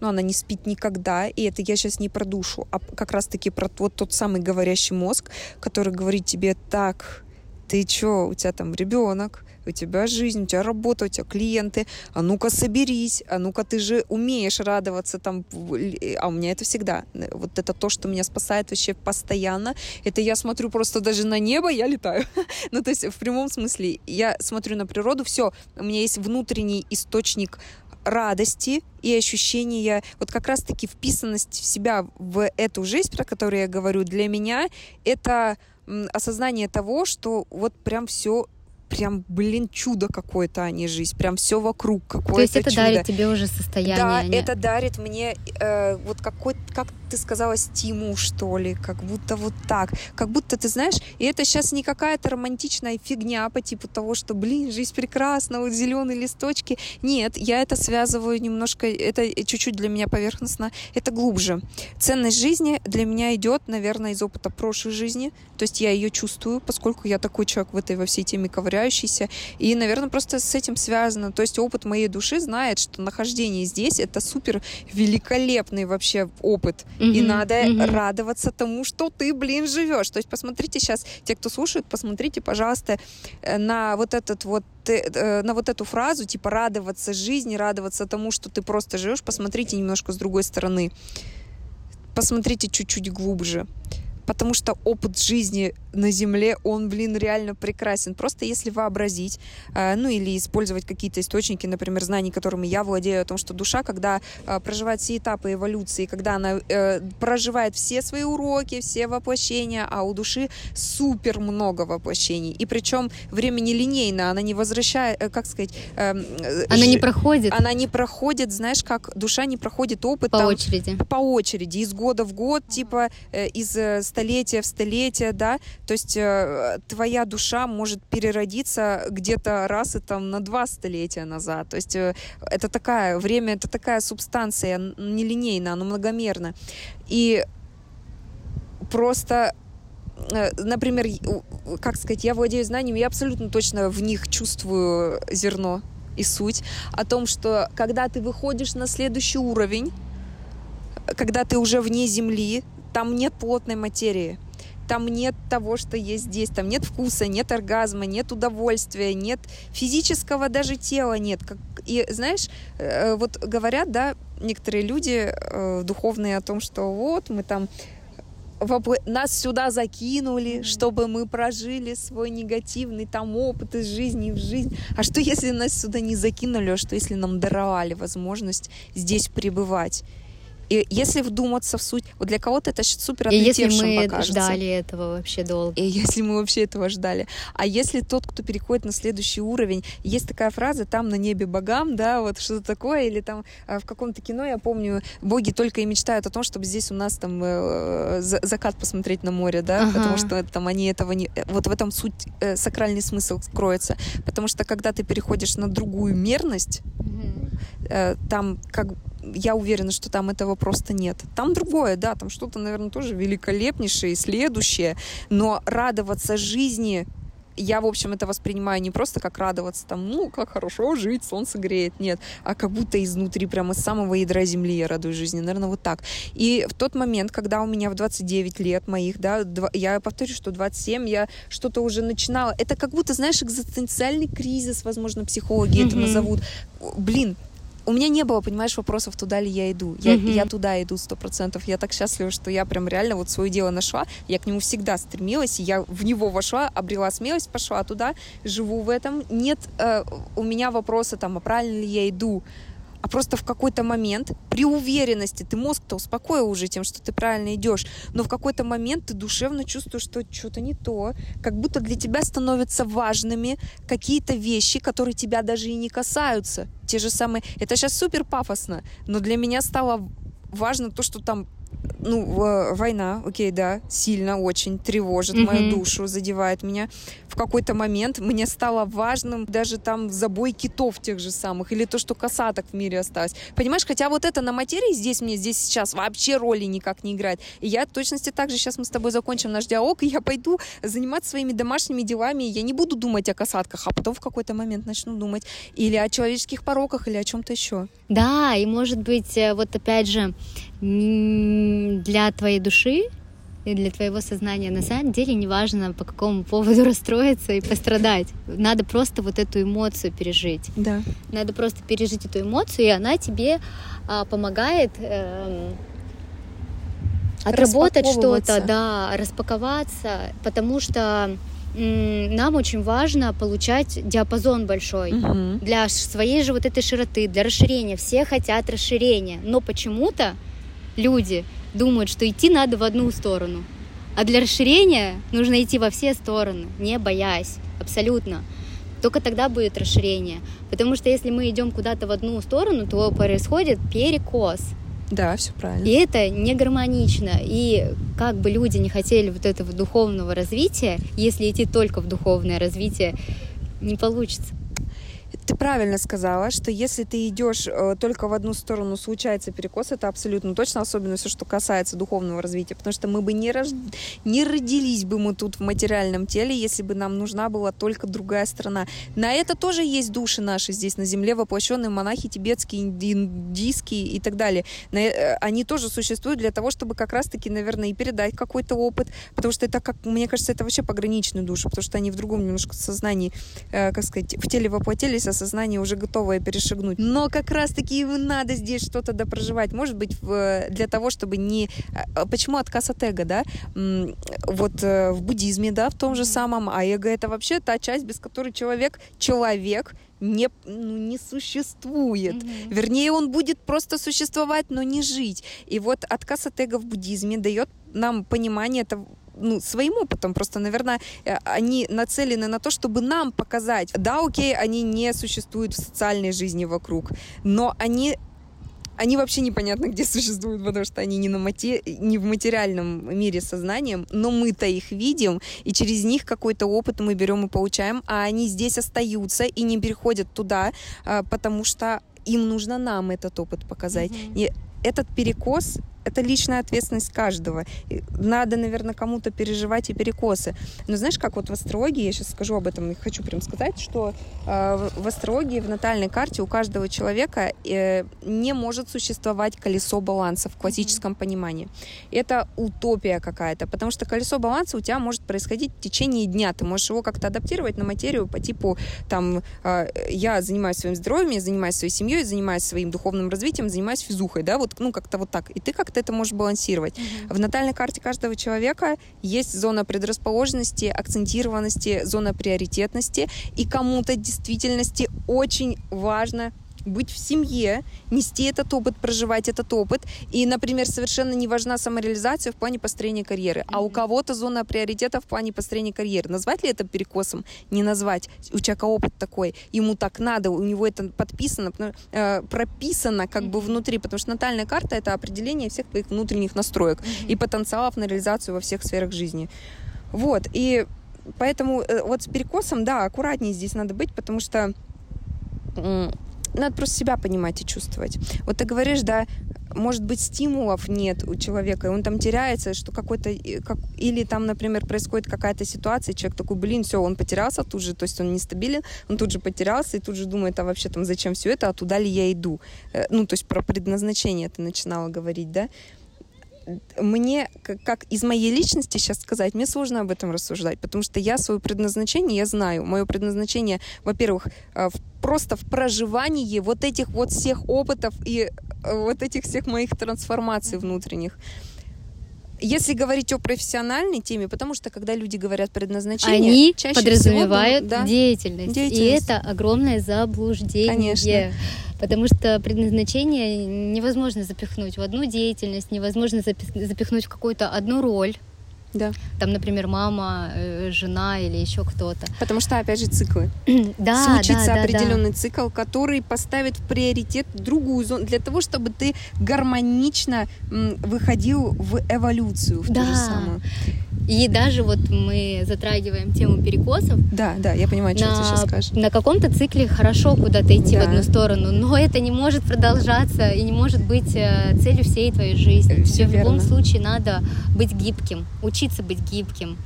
ну, она не спит никогда, и это я сейчас не про душу, а как раз-таки про вот тот самый говорящий мозг, который говорит тебе так, ты чё, у тебя там ребенок, у тебя жизнь, у тебя работа, у тебя клиенты, а ну-ка соберись, а ну-ка ты же умеешь радоваться там, а у меня это всегда, вот это то, что меня спасает вообще постоянно, это я смотрю просто даже на небо, я летаю, ну то есть в прямом смысле, я смотрю на природу, все, у меня есть внутренний источник радости и ощущения, вот как раз-таки вписанность в себя в эту жизнь, про которую я говорю, для меня это осознание того, что вот прям все прям, блин, чудо какое-то, а не жизнь. Прям все вокруг какое-то То есть это чудо. дарит тебе уже состояние. Да, а не- это дарит мне э, вот какой, как ты сказала, стимул, что ли, как будто вот так. Как будто, ты знаешь, и это сейчас не какая-то романтичная фигня по типу того, что, блин, жизнь прекрасна, вот зеленые листочки. Нет, я это связываю немножко, это чуть-чуть для меня поверхностно, это глубже. Ценность жизни для меня идет, наверное, из опыта прошлой жизни, то есть я ее чувствую, поскольку я такой человек в этой во всей теме ковыряющийся, и, наверное, просто с этим связано. То есть опыт моей души знает, что нахождение здесь это супер великолепный вообще опыт. И Мгм, надо мгм. радоваться тому, что ты, блин, живешь. То есть посмотрите сейчас, те, кто слушают, посмотрите, пожалуйста, э, на вот этот вот э, э, на вот эту фразу, типа радоваться жизни, радоваться тому, что ты просто живешь, посмотрите немножко с другой стороны. Посмотрите чуть-чуть глубже. Потому что опыт жизни на Земле, он, блин, реально прекрасен. Просто если вообразить, э, ну или использовать какие-то источники, например, знаний, которыми я владею, о том, что душа, когда э, проживает все этапы эволюции, когда она э, проживает все свои уроки, все воплощения, а у души супер много воплощений. И причем время не линейно, она не возвращает, как сказать... Она не ж- проходит Она не проходит, знаешь, как душа не проходит опыт по там, очереди. по очереди, из года в год, типа из столетия в столетие, да, то есть э, твоя душа может переродиться где-то раз и там на два столетия назад, то есть э, это такая, время это такая субстанция, н- нелинейная, она многомерна, и просто э, Например, как сказать, я владею знаниями, я абсолютно точно в них чувствую зерно и суть. О том, что когда ты выходишь на следующий уровень, когда ты уже вне земли, там нет плотной материи. Там нет того, что есть здесь. Там нет вкуса, нет оргазма, нет удовольствия, нет физического даже тела нет. И знаешь, э, вот говорят, да, некоторые люди э, духовные о том, что вот мы там нас сюда закинули, чтобы мы прожили свой негативный там опыт из жизни в жизнь. А что если нас сюда не закинули, а что если нам даровали возможность здесь пребывать? И если вдуматься в суть, вот для кого-то это супер И если мы покажется. ждали этого вообще долго. И если мы вообще этого ждали. А если тот, кто переходит на следующий уровень, есть такая фраза «там на небе богам», да, вот что-то такое, или там э, в каком-то кино, я помню, боги только и мечтают о том, чтобы здесь у нас там э, закат посмотреть на море, да, ага. потому что там они этого не... Э, вот в этом суть, э, сакральный смысл кроется. Потому что когда ты переходишь на другую мерность, угу. э, там как я уверена, что там этого просто нет. Там другое, да, там что-то, наверное, тоже великолепнейшее и следующее, но радоваться жизни я, в общем, это воспринимаю не просто как радоваться, там, ну, как хорошо жить, солнце греет, нет, а как будто изнутри, прямо из самого ядра земли я радуюсь жизни, наверное, вот так. И в тот момент, когда у меня в 29 лет моих, да, я повторю, что 27, я что-то уже начинала, это как будто, знаешь, экзистенциальный кризис, возможно, психологи mm-hmm. это назовут. Блин, у меня не было, понимаешь, вопросов, туда ли я иду. Я, mm-hmm. я туда иду сто процентов. Я так счастлива, что я прям реально вот свое дело нашла. Я к нему всегда стремилась, и я в него вошла, обрела смелость, пошла туда, живу в этом. Нет э, у меня вопроса там, а правильно ли я иду а просто в какой-то момент при уверенности, ты мозг-то успокоил уже тем, что ты правильно идешь, но в какой-то момент ты душевно чувствуешь, что что-то не то, как будто для тебя становятся важными какие-то вещи, которые тебя даже и не касаются. Те же самые... Это сейчас супер пафосно, но для меня стало важно то, что там ну, война, окей, да, сильно очень тревожит mm-hmm. мою душу, задевает меня. В какой-то момент мне стало важным даже там забой китов тех же самых, или то, что касаток в мире осталось. Понимаешь, хотя вот это на материи здесь мне, здесь сейчас вообще роли никак не играет. И я в точности так же, сейчас мы с тобой закончим наш диалог, и я пойду заниматься своими домашними делами, я не буду думать о касатках, а потом в какой-то момент начну думать или о человеческих пороках, или о чем-то еще. Да, и может быть, э, вот опять же, для твоей души и для твоего сознания. На самом деле не важно, по какому поводу расстроиться и пострадать. Надо просто вот эту эмоцию пережить. Да. Надо просто пережить эту эмоцию, и она тебе а, помогает э, отработать что-то, да, распаковаться, потому что нам очень важно получать диапазон большой угу. для своей же вот этой широты, для расширения. Все хотят расширения, но почему-то люди думают, что идти надо в одну сторону. А для расширения нужно идти во все стороны, не боясь, абсолютно. Только тогда будет расширение. Потому что если мы идем куда-то в одну сторону, то происходит перекос. Да, все правильно. И это не гармонично. И как бы люди не хотели вот этого духовного развития, если идти только в духовное развитие, не получится. Ты правильно сказала, что если ты идешь э, только в одну сторону, случается перекос, это абсолютно точно, особенно все, что касается духовного развития, потому что мы бы не, рож... не родились бы мы тут в материальном теле, если бы нам нужна была только другая сторона. На это тоже есть души наши здесь на земле, воплощенные монахи тибетские, индийские и так далее. Э, они тоже существуют для того, чтобы как раз-таки, наверное, и передать какой-то опыт, потому что это, как мне кажется, это вообще пограничные души, потому что они в другом немножко сознании, э, как сказать, в теле воплотились, а сознание уже готовое перешагнуть. Но как раз-таки надо здесь что-то допроживать. Может быть, для того, чтобы не... А, почему отказ от эго, да? Вот э, в буддизме, да, в том же самом, а эго это вообще та часть, без которой человек, человек не, ну, не существует. Mm-hmm. Вернее, он будет просто существовать, но не жить. И вот отказ от эго в буддизме дает нам понимание этого ну, своим опытом. Просто, наверное, э, они нацелены на то, чтобы нам показать, да, окей, они не существуют в социальной жизни вокруг, но они они вообще непонятно где существуют, потому что они не, на мате... не в материальном мире сознанием, но мы-то их видим, и через них какой-то опыт мы берем и получаем, а они здесь остаются и не переходят туда, а, потому что им нужно нам этот опыт показать. Mm-hmm. И этот перекос это личная ответственность каждого. Надо, наверное, кому-то переживать и перекосы. Но знаешь, как вот в астрологии, я сейчас скажу об этом, хочу прям сказать, что э, в астрологии, в натальной карте у каждого человека э, не может существовать колесо баланса в классическом mm-hmm. понимании. Это утопия какая-то, потому что колесо баланса у тебя может происходить в течение дня. Ты можешь его как-то адаптировать на материю по типу, там, э, я занимаюсь своим здоровьем, я занимаюсь своей семьей, занимаюсь своим духовным развитием, занимаюсь физухой, да, вот, ну, как-то вот так. И ты как ты это можешь балансировать. Mm-hmm. В натальной карте каждого человека есть зона предрасположенности, акцентированности, зона приоритетности, и кому-то действительности очень важно быть в семье, нести этот опыт, проживать этот опыт. И, например, совершенно не важна самореализация в плане построения карьеры. А у кого-то зона приоритета в плане построения карьеры. Назвать ли это перекосом? Не назвать. У человека опыт такой. Ему так надо, у него это подписано, э, прописано как бы внутри. Потому что натальная карта — это определение всех твоих внутренних настроек и потенциалов на реализацию во всех сферах жизни. Вот. И поэтому э, вот с перекосом, да, аккуратнее здесь надо быть, потому что надо просто себя понимать и чувствовать. Вот ты говоришь, да, может быть, стимулов нет у человека, и он там теряется, что какой-то... Как, или там, например, происходит какая-то ситуация, человек такой, блин, все, он потерялся тут же, то есть он нестабилен, он тут же потерялся и тут же думает, а вообще там зачем все это, а туда ли я иду? Э, ну, то есть про предназначение ты начинала говорить, да? Мне, как, из моей личности сейчас сказать, мне сложно об этом рассуждать, потому что я свое предназначение, я знаю. Мое предназначение, во-первых, э, просто в проживании вот этих вот всех опытов и э, вот этих всех моих трансформаций внутренних. Если говорить о профессиональной теме, потому что когда люди говорят предназначение, они чаще подразумевают всего, да, деятельность. деятельность. И это огромное заблуждение. Конечно. Потому что предназначение невозможно запихнуть в одну деятельность, невозможно запихнуть в какую-то одну роль. Да. Там, например, мама, э, жена или еще кто-то. Потому что, опять же, циклы. да, Случится да, определенный да. цикл, который поставит в приоритет другую зону для того, чтобы ты гармонично выходил в эволюцию, в да. ту же самую. И даже вот мы затрагиваем тему перекосов. Да, да, я понимаю, что на, ты сейчас скажешь. На каком-то цикле хорошо куда-то идти да. в одну сторону, но это не может продолжаться и не может быть э, целью всей твоей жизни. Все Тебе верно. в любом случае надо быть гибким, учиться быть гибким.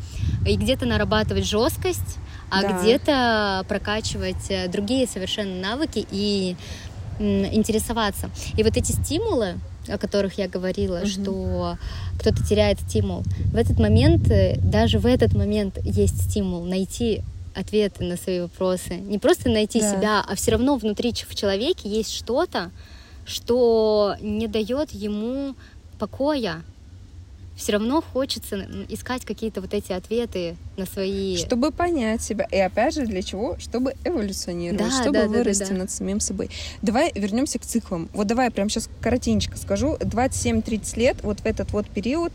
И где-то нарабатывать жесткость, а да. где-то прокачивать э, другие совершенно навыки и интересоваться. И вот эти стимулы, о которых я говорила, угу. что кто-то теряет стимул. В этот момент, э, даже в этот момент есть стимул найти ответы на свои вопросы. Не просто найти да. себя, а все равно внутри в человеке есть что-то, что не дает ему покоя, все равно хочется искать какие-то вот эти ответы на свои... Чтобы понять себя. И опять же, для чего? Чтобы эволюционировать, да, чтобы да, вырасти да, да, да. над самим собой. Давай вернемся к циклам. Вот давай я прямо сейчас коротенько скажу. 27-30 лет, вот в этот вот период,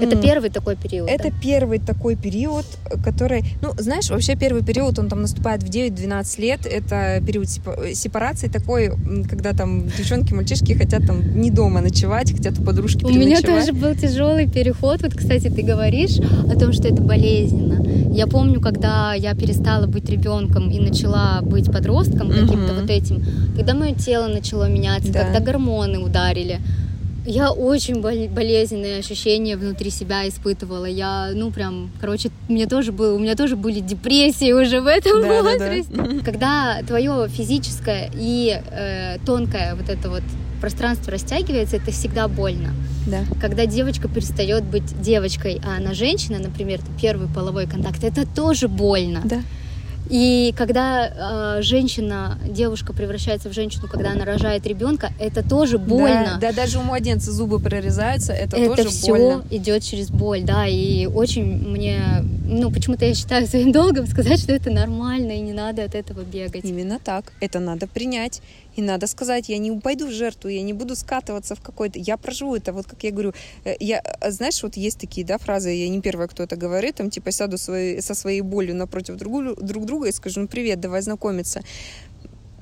это первый такой период. Это да? первый такой период, который, ну, знаешь, вообще первый период, он там наступает в 9-12 лет. Это период сепарации такой, когда там девчонки, мальчишки хотят там не дома ночевать, хотят у подружки У меня тоже был тяжелый переход. Вот, кстати, ты говоришь о том, что это болезненно. Я помню, когда я перестала быть ребенком и начала быть подростком каким-то вот этим, когда мое тело начало меняться, да. когда гормоны ударили, я очень болезненные ощущения внутри себя испытывала. Я, ну, прям, короче, мне тоже был, у меня тоже были депрессии уже в этом да, возрасте. Да, да. Когда твое физическое и э, тонкое вот это вот пространство растягивается, это всегда больно. Да. Когда девочка перестает быть девочкой, а она женщина, например, первый половой контакт, это тоже больно. Да. И когда э, женщина, девушка превращается в женщину, когда она рожает ребенка, это тоже больно. Да, да даже у младенца зубы прорезаются, это, это тоже все больно. идет через боль, да. И очень мне, ну почему-то я считаю своим долгом сказать, что это нормально и не надо от этого бегать. Именно так. Это надо принять. И надо сказать, я не пойду в жертву, я не буду скатываться в какой-то... Я проживу это, вот как я говорю. Э, я, а знаешь, вот есть такие, да, фразы, я не первая, кто это говорит, там, типа, сяду свои, со своей болью напротив друг, друг друга и скажу, ну, привет, давай знакомиться.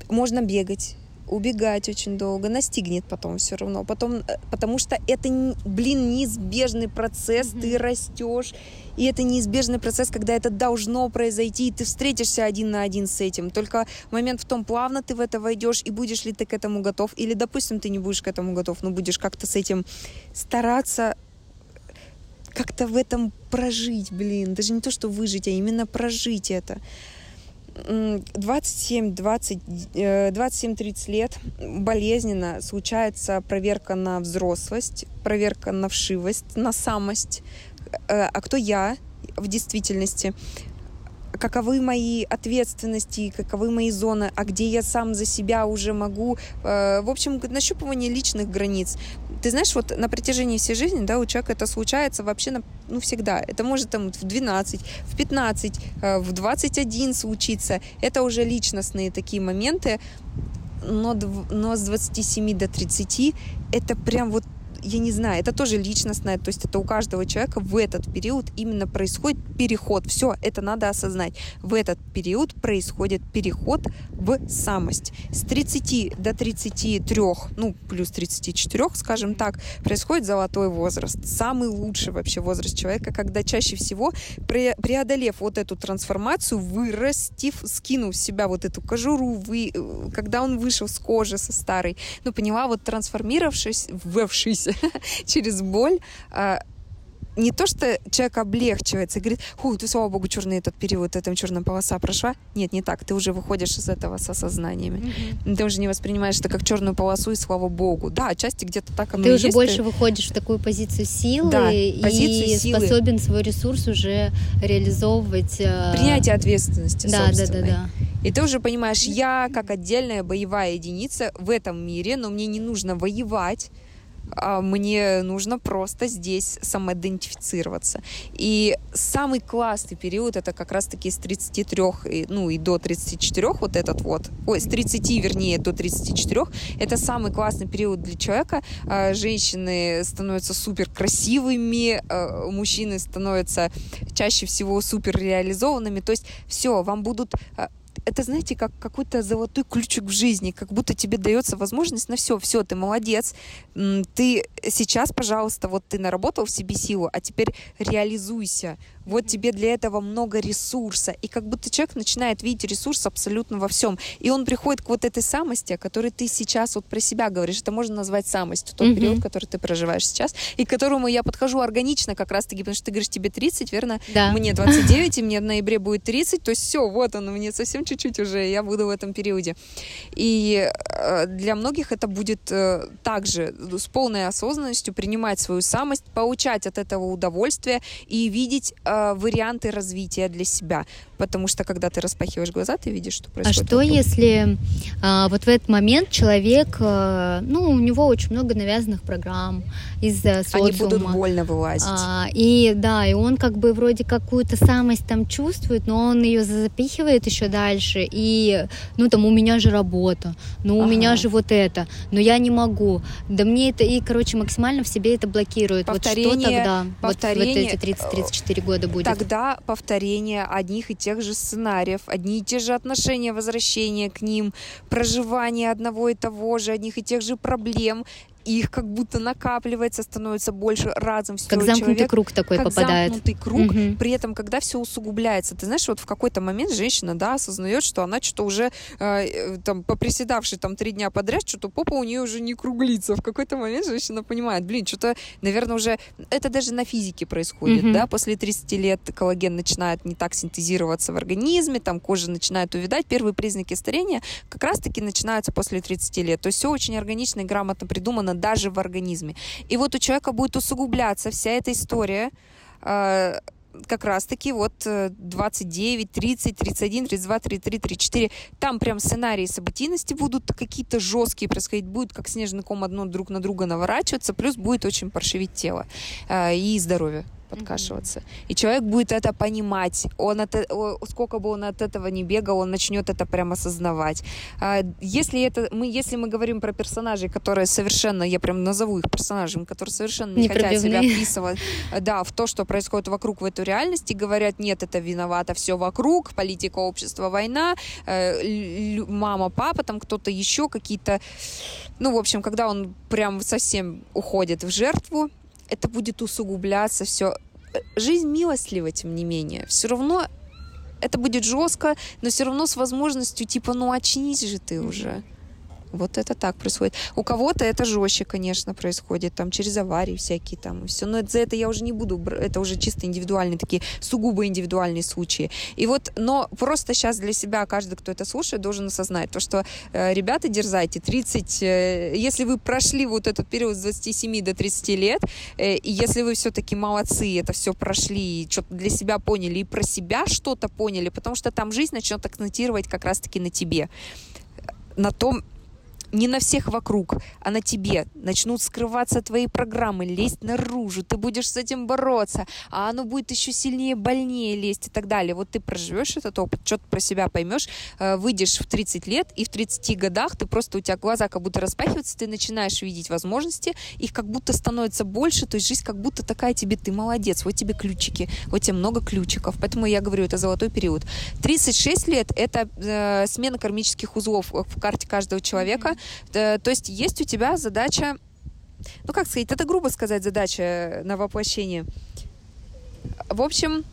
Можно бегать, убегать очень долго, настигнет потом все равно. Потом, э, потому что это, блин, неизбежный процесс, mm-hmm. ты растешь, и это неизбежный процесс, когда это должно произойти, и ты встретишься один на один с этим. Только момент в том, плавно ты в это войдешь, и будешь ли ты к этому готов, или, допустим, ты не будешь к этому готов, но будешь как-то с этим стараться как-то в этом прожить, блин, даже не то, что выжить, а именно прожить это. 27, 20, 27-30 лет болезненно случается проверка на взрослость, проверка на вшивость, на самость. Э, а кто я в действительности? каковы мои ответственности, каковы мои зоны, а где я сам за себя уже могу. Э, в общем, нащупывание личных границ. Ты знаешь, вот на протяжении всей жизни, да, у человека это случается вообще, на, ну, всегда. Это может там в 12, в 15, э, в 21 случиться. Это уже личностные такие моменты, но, но с 27 до 30 это прям вот я не знаю, это тоже личностное, то есть это у каждого человека в этот период именно происходит переход. Все, это надо осознать. В этот период происходит переход в самость. С 30 до 33, ну, плюс 34, скажем так, происходит золотой возраст. Самый лучший вообще возраст человека, когда чаще всего, преодолев вот эту трансформацию, вырастив, скинув с себя вот эту кожуру, вы, когда он вышел с кожи со старой, ну, поняла, вот трансформировавшись, ввевшись через боль, а, не то, что человек облегчивается и говорит, фу, ты, слава богу, черный этот период, эта черная полоса прошла. Нет, не так. Ты уже выходишь из этого с осознаниями. Mm-hmm. Ты уже не воспринимаешь это как черную полосу, и слава богу. Да, отчасти где-то так оно Ты и уже есть. больше выходишь в такую позицию силы да, и позицию силы. способен свой ресурс уже реализовывать. Э, Принятие ответственности да, собственной. Да, да, да. И ты уже понимаешь, я как отдельная боевая единица в этом мире, но мне не нужно воевать, мне нужно просто здесь самоидентифицироваться. И самый классный период это как раз-таки с 33, ну и до 34, вот этот вот, ой, с 30, вернее, до 34, это самый классный период для человека. А, женщины становятся супер красивыми, а, мужчины становятся чаще всего супер реализованными, то есть все, вам будут это, знаете, как какой-то золотой ключик в жизни, как будто тебе дается возможность на все, все, ты молодец, ты сейчас, пожалуйста, вот ты наработал в себе силу, а теперь реализуйся, вот тебе для этого много ресурса, и как будто человек начинает видеть ресурс абсолютно во всем, и он приходит к вот этой самости, о которой ты сейчас вот про себя говоришь, это можно назвать самостью, тот mm-hmm. период, который ты проживаешь сейчас, и к которому я подхожу органично как раз-таки, потому что ты говоришь, тебе 30, верно? Да. Мне 29, и мне в ноябре будет 30, то есть все, вот он, мне совсем чуть-чуть уже, я буду в этом периоде. И э, для многих это будет э, также с полной осознанностью принимать свою самость, получать от этого удовольствие и видеть э, Э, варианты развития для себя. Потому что когда ты распахиваешь глаза, ты видишь, что происходит. А что вокруг. если а, вот в этот момент человек, а, ну, у него очень много навязанных программ из-за социума. Они будут больно вылазить. А, и да, и он как бы вроде какую-то самость там чувствует, но он ее запихивает еще дальше. И, ну, там, у меня же работа, ну, у ага. меня же вот это, но я не могу. Да мне это, и, короче, максимально в себе это блокирует. Повторение, вот что тогда? Повторение, вот в эти 30-34 года будет? Тогда повторение одних и тех же сценариев, одни и те же отношения, возвращения к ним, проживание одного и того же, одних и тех же проблем их как будто накапливается, становится больше разом. Все, как замкнутый человек, круг такой как попадает. замкнутый круг, угу. при этом, когда все усугубляется. Ты знаешь, вот в какой-то момент женщина, да, осознает, что она что-то уже, э, там, поприседавшей там три дня подряд, что-то попа у нее уже не круглится. В какой-то момент женщина понимает, блин, что-то, наверное, уже... Это даже на физике происходит, угу. да, после 30 лет коллаген начинает не так синтезироваться в организме, там кожа начинает увядать. Первые признаки старения как раз-таки начинаются после 30 лет. То есть все очень органично и грамотно придумано даже в организме. И вот у человека будет усугубляться вся эта история, э, как раз-таки вот 29, 30, 31, 32, 33, 34. Там прям сценарии событийности будут какие-то жесткие происходить. Будет как снежный ком одно друг на друга наворачиваться. Плюс будет очень паршивить тело э, и здоровье подкашиваться. Mm-hmm. И человек будет это понимать. Он от, э, сколько бы он от этого не бегал, он начнет это прямо осознавать. А, если, это, мы, если мы говорим про персонажей, которые совершенно, я прям назову их персонажами, которые совершенно не, не хотят себя вписывать да, в то, что происходит вокруг в эту реальность, и говорят, нет, это виновато все вокруг, политика, общество, война, э, мама, папа, там кто-то еще, какие-то... Ну, в общем, когда он прям совсем уходит в жертву, это будет усугубляться все. Жизнь милостлива, тем не менее. Все равно это будет жестко, но все равно с возможностью, типа, ну очнись же ты уже. Вот это так происходит. У кого-то это жестче, конечно, происходит, там через аварии всякие там и все. Но за это я уже не буду, это уже чисто индивидуальные такие, сугубо индивидуальные случаи. И вот, но просто сейчас для себя каждый, кто это слушает, должен осознать то, что э, ребята, дерзайте, 30, э, если вы прошли вот этот период с 27 до 30 лет, э, и если вы все-таки молодцы, это все прошли, и что-то для себя поняли, и про себя что-то поняли, потому что там жизнь начнет акцентировать как раз-таки на тебе на том, не на всех вокруг, а на тебе начнут скрываться твои программы, лезть наружу, ты будешь с этим бороться, а оно будет еще сильнее, больнее лезть и так далее. Вот ты проживешь этот опыт, что-то про себя поймешь, э, выйдешь в 30 лет, и в 30 годах ты просто, у тебя глаза как будто распахиваются, ты начинаешь видеть возможности, их как будто становится больше, то есть жизнь как будто такая тебе, ты молодец, вот тебе ключики, вот тебе много ключиков. Поэтому я говорю, это золотой период. 36 лет — это э, смена кармических узлов в карте каждого человека. Э, то есть есть у тебя задача, ну как сказать, это грубо сказать задача на воплощение. В общем,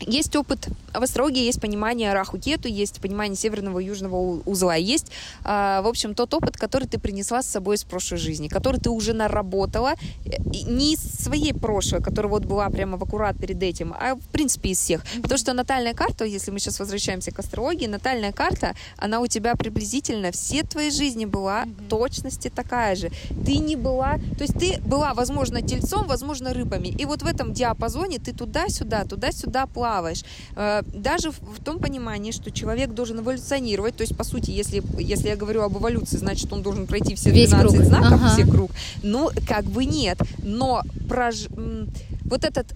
есть опыт в астрологии, есть понимание Раху Кету, есть понимание северного и южного узла, есть, э, в общем, тот опыт, который ты принесла с собой из прошлой жизни, который ты уже наработала, не из своей прошлой, которая вот была прямо в аккурат перед этим, а в принципе из всех. Потому что натальная карта, если мы сейчас возвращаемся к астрологии, натальная карта, она у тебя приблизительно все твои жизни была mm-hmm. точности такая же. Ты не была, то есть ты была, возможно, тельцом, возможно, рыбами. И вот в этом диапазоне ты туда-сюда, туда-сюда плаваешь. Э, даже в том понимании, что человек должен эволюционировать, то есть, по сути, если, если я говорю об эволюции, значит, он должен пройти все 12 Весь знаков, ага. все круг. Ну, как бы нет. Но прож... вот этот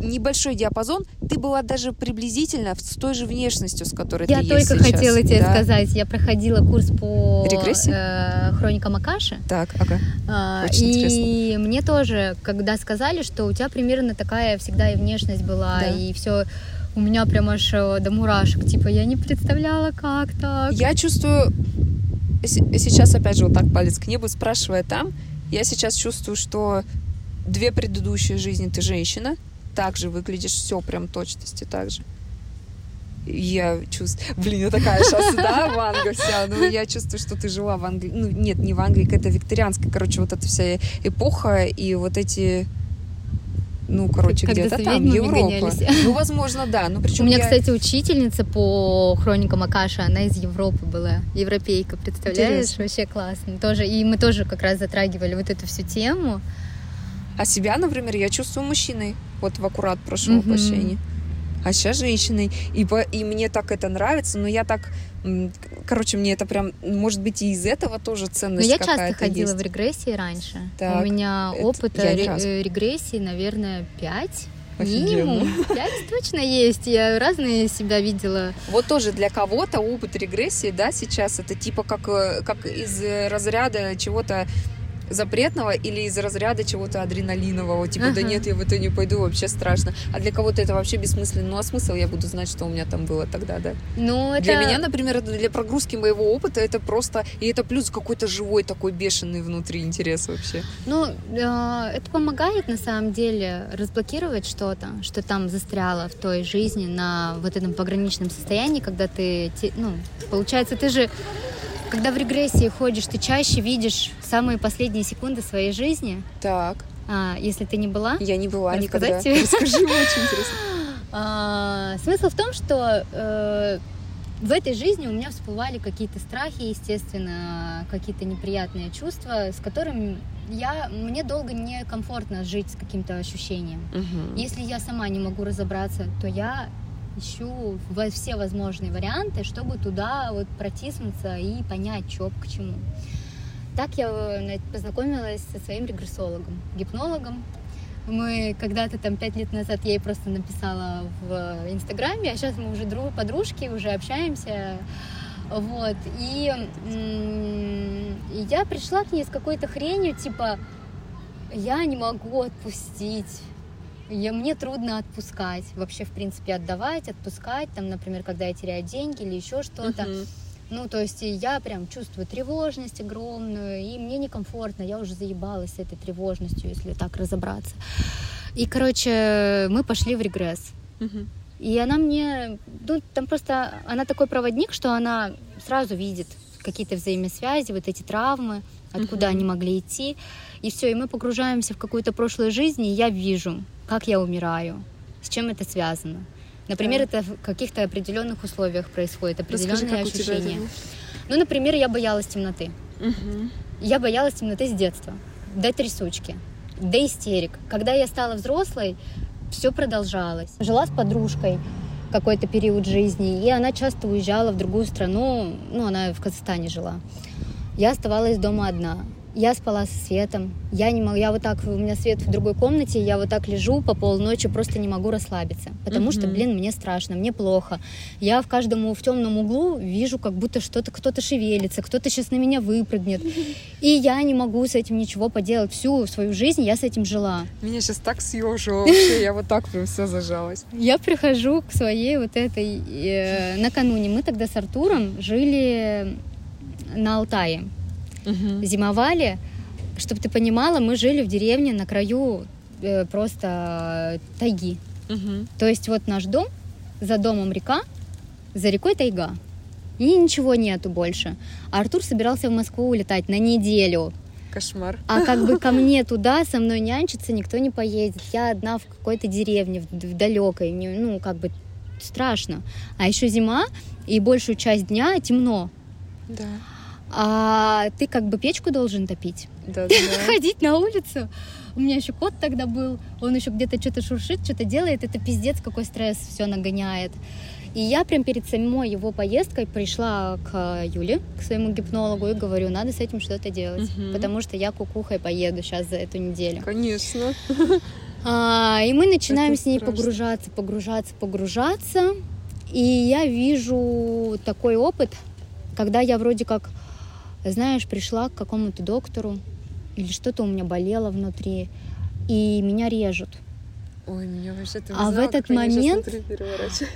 небольшой диапазон, ты была даже приблизительно с той же внешностью, с которой я ты есть Я только хотела тебе да. сказать, я проходила курс по Регрессии? Э, хроникам Акаши. Так, ага. А, Очень и интересно. мне тоже, когда сказали, что у тебя примерно такая всегда и внешность была, да. и все у меня прям аж э, до мурашек. Типа, я не представляла, как так. Я чувствую... Сейчас, опять же, вот так палец к небу, спрашивая там, я сейчас чувствую, что две предыдущие жизни ты женщина, так же выглядишь, все прям точности так же. Я чувствую... Блин, я такая сейчас, да, Ванга вся. Ну, я чувствую, что ты жила в Англии. Ну, нет, не в Англии, это викторианская. Короче, вот эта вся эпоха и вот эти ну, короче, где-то там, Европа. Ну, возможно, да. Ну, причем У меня, я... кстати, учительница по хроникам Акаши, она из Европы была, европейка, представляешь? Интересно. Вообще классно. Тоже, и мы тоже как раз затрагивали вот эту всю тему. А себя, например, я чувствую мужчиной, вот в аккурат прошлого угу. воплощения а сейчас женщиной. И, по, и мне так это нравится, но я так... Короче, мне это прям... Может быть, и из этого тоже ценность Но я часто ходила есть. в регрессии раньше. Так, У меня опыта ре- регрессии, наверное, пять. Минимум. Пять точно есть. Я разные себя видела. Вот тоже для кого-то опыт регрессии, да, сейчас это типа как, э, как из разряда чего-то запретного или из разряда чего-то адреналинового, типа, ага. да нет, я в это не пойду, вообще страшно. А для кого-то это вообще бессмысленно. Ну, а смысл я буду знать, что у меня там было тогда, да? Ну, это... Для меня, например, для прогрузки моего опыта это просто... И это плюс какой-то живой такой бешеный внутри интерес вообще. Ну, э, это помогает, на самом деле, разблокировать что-то, что там застряло в той жизни на вот этом пограничном состоянии, когда ты, ну, получается, ты же когда в регрессии ходишь, ты чаще видишь самые последние секунды своей жизни. Так. А, если ты не была? Я не была никогда. Тебе? Расскажи, очень интересно. А, смысл в том, что э, в этой жизни у меня всплывали какие-то страхи, естественно, какие-то неприятные чувства, с которыми я, мне долго некомфортно жить с каким-то ощущением. Угу. Если я сама не могу разобраться, то я ищу все возможные варианты, чтобы туда вот протиснуться и понять, что к чему. Так я э, познакомилась со своим регрессологом, гипнологом. Мы когда-то там пять лет назад я ей просто написала в Инстаграме, а сейчас мы уже друг, подружки, уже общаемся. Вот. И, и я пришла к ней с какой-то хренью, типа, я не могу отпустить я, мне трудно отпускать, вообще, в принципе, отдавать, отпускать, там, например, когда я теряю деньги или еще что-то. Uh-huh. Ну, то есть я прям чувствую тревожность огромную, и мне некомфортно, я уже заебалась с этой тревожностью, если так разобраться. И, короче, мы пошли в регресс. Uh-huh. И она мне, ну, там просто, она такой проводник, что она сразу видит какие-то взаимосвязи, вот эти травмы, откуда uh-huh. они могли идти. И все, и мы погружаемся в какую-то прошлую жизнь, и я вижу, как я умираю, с чем это связано. Например, да. это в каких-то определенных условиях происходит, определенные Расскажи, ощущения. Ну, например, я боялась темноты. Угу. Я боялась темноты с детства, до трясучки, до истерик. Когда я стала взрослой, все продолжалось. Жила с подружкой какой-то период жизни, и она часто уезжала в другую страну, ну, она в Казахстане жила. Я оставалась дома одна. Я спала со светом. Я не могу, я вот так, у меня свет в другой комнате, я вот так лежу по полночи, просто не могу расслабиться. Потому mm-hmm. что, блин, мне страшно, мне плохо. Я в каждом в темном углу вижу, как будто что-то, кто-то шевелится, кто-то сейчас на меня выпрыгнет. И я не могу с этим ничего поделать. Всю свою жизнь я с этим жила. Меня сейчас так съежило вообще, я вот так прям вся зажалась. Я прихожу к своей вот этой... Э, накануне мы тогда с Артуром жили на Алтае угу. зимовали. Чтобы ты понимала, мы жили в деревне на краю э, просто тайги. Угу. То есть вот наш дом, за домом река, за рекой тайга. И ничего нету больше. А Артур собирался в Москву улетать на неделю. Кошмар. А как бы ко мне туда со мной нянчиться никто не поедет. Я одна в какой-то деревне, в, в далекой, ну, как бы страшно. А еще зима, и большую часть дня темно. Да а ты как бы печку должен топить. Да, да. Ходить на улицу. У меня еще кот тогда был, он еще где-то что-то шуршит, что-то делает, это пиздец, какой стресс все нагоняет. И я прям перед самой его поездкой пришла к Юле, к своему гипнологу, и говорю, надо с этим что-то делать, угу. потому что я кукухой поеду сейчас за эту неделю. Конечно. А, и мы начинаем это с ней страшно. погружаться, погружаться, погружаться. И я вижу такой опыт, когда я вроде как знаешь, пришла к какому-то доктору, или что-то у меня болело внутри, и меня режут. Ой, меня вообще ты А в этот момент,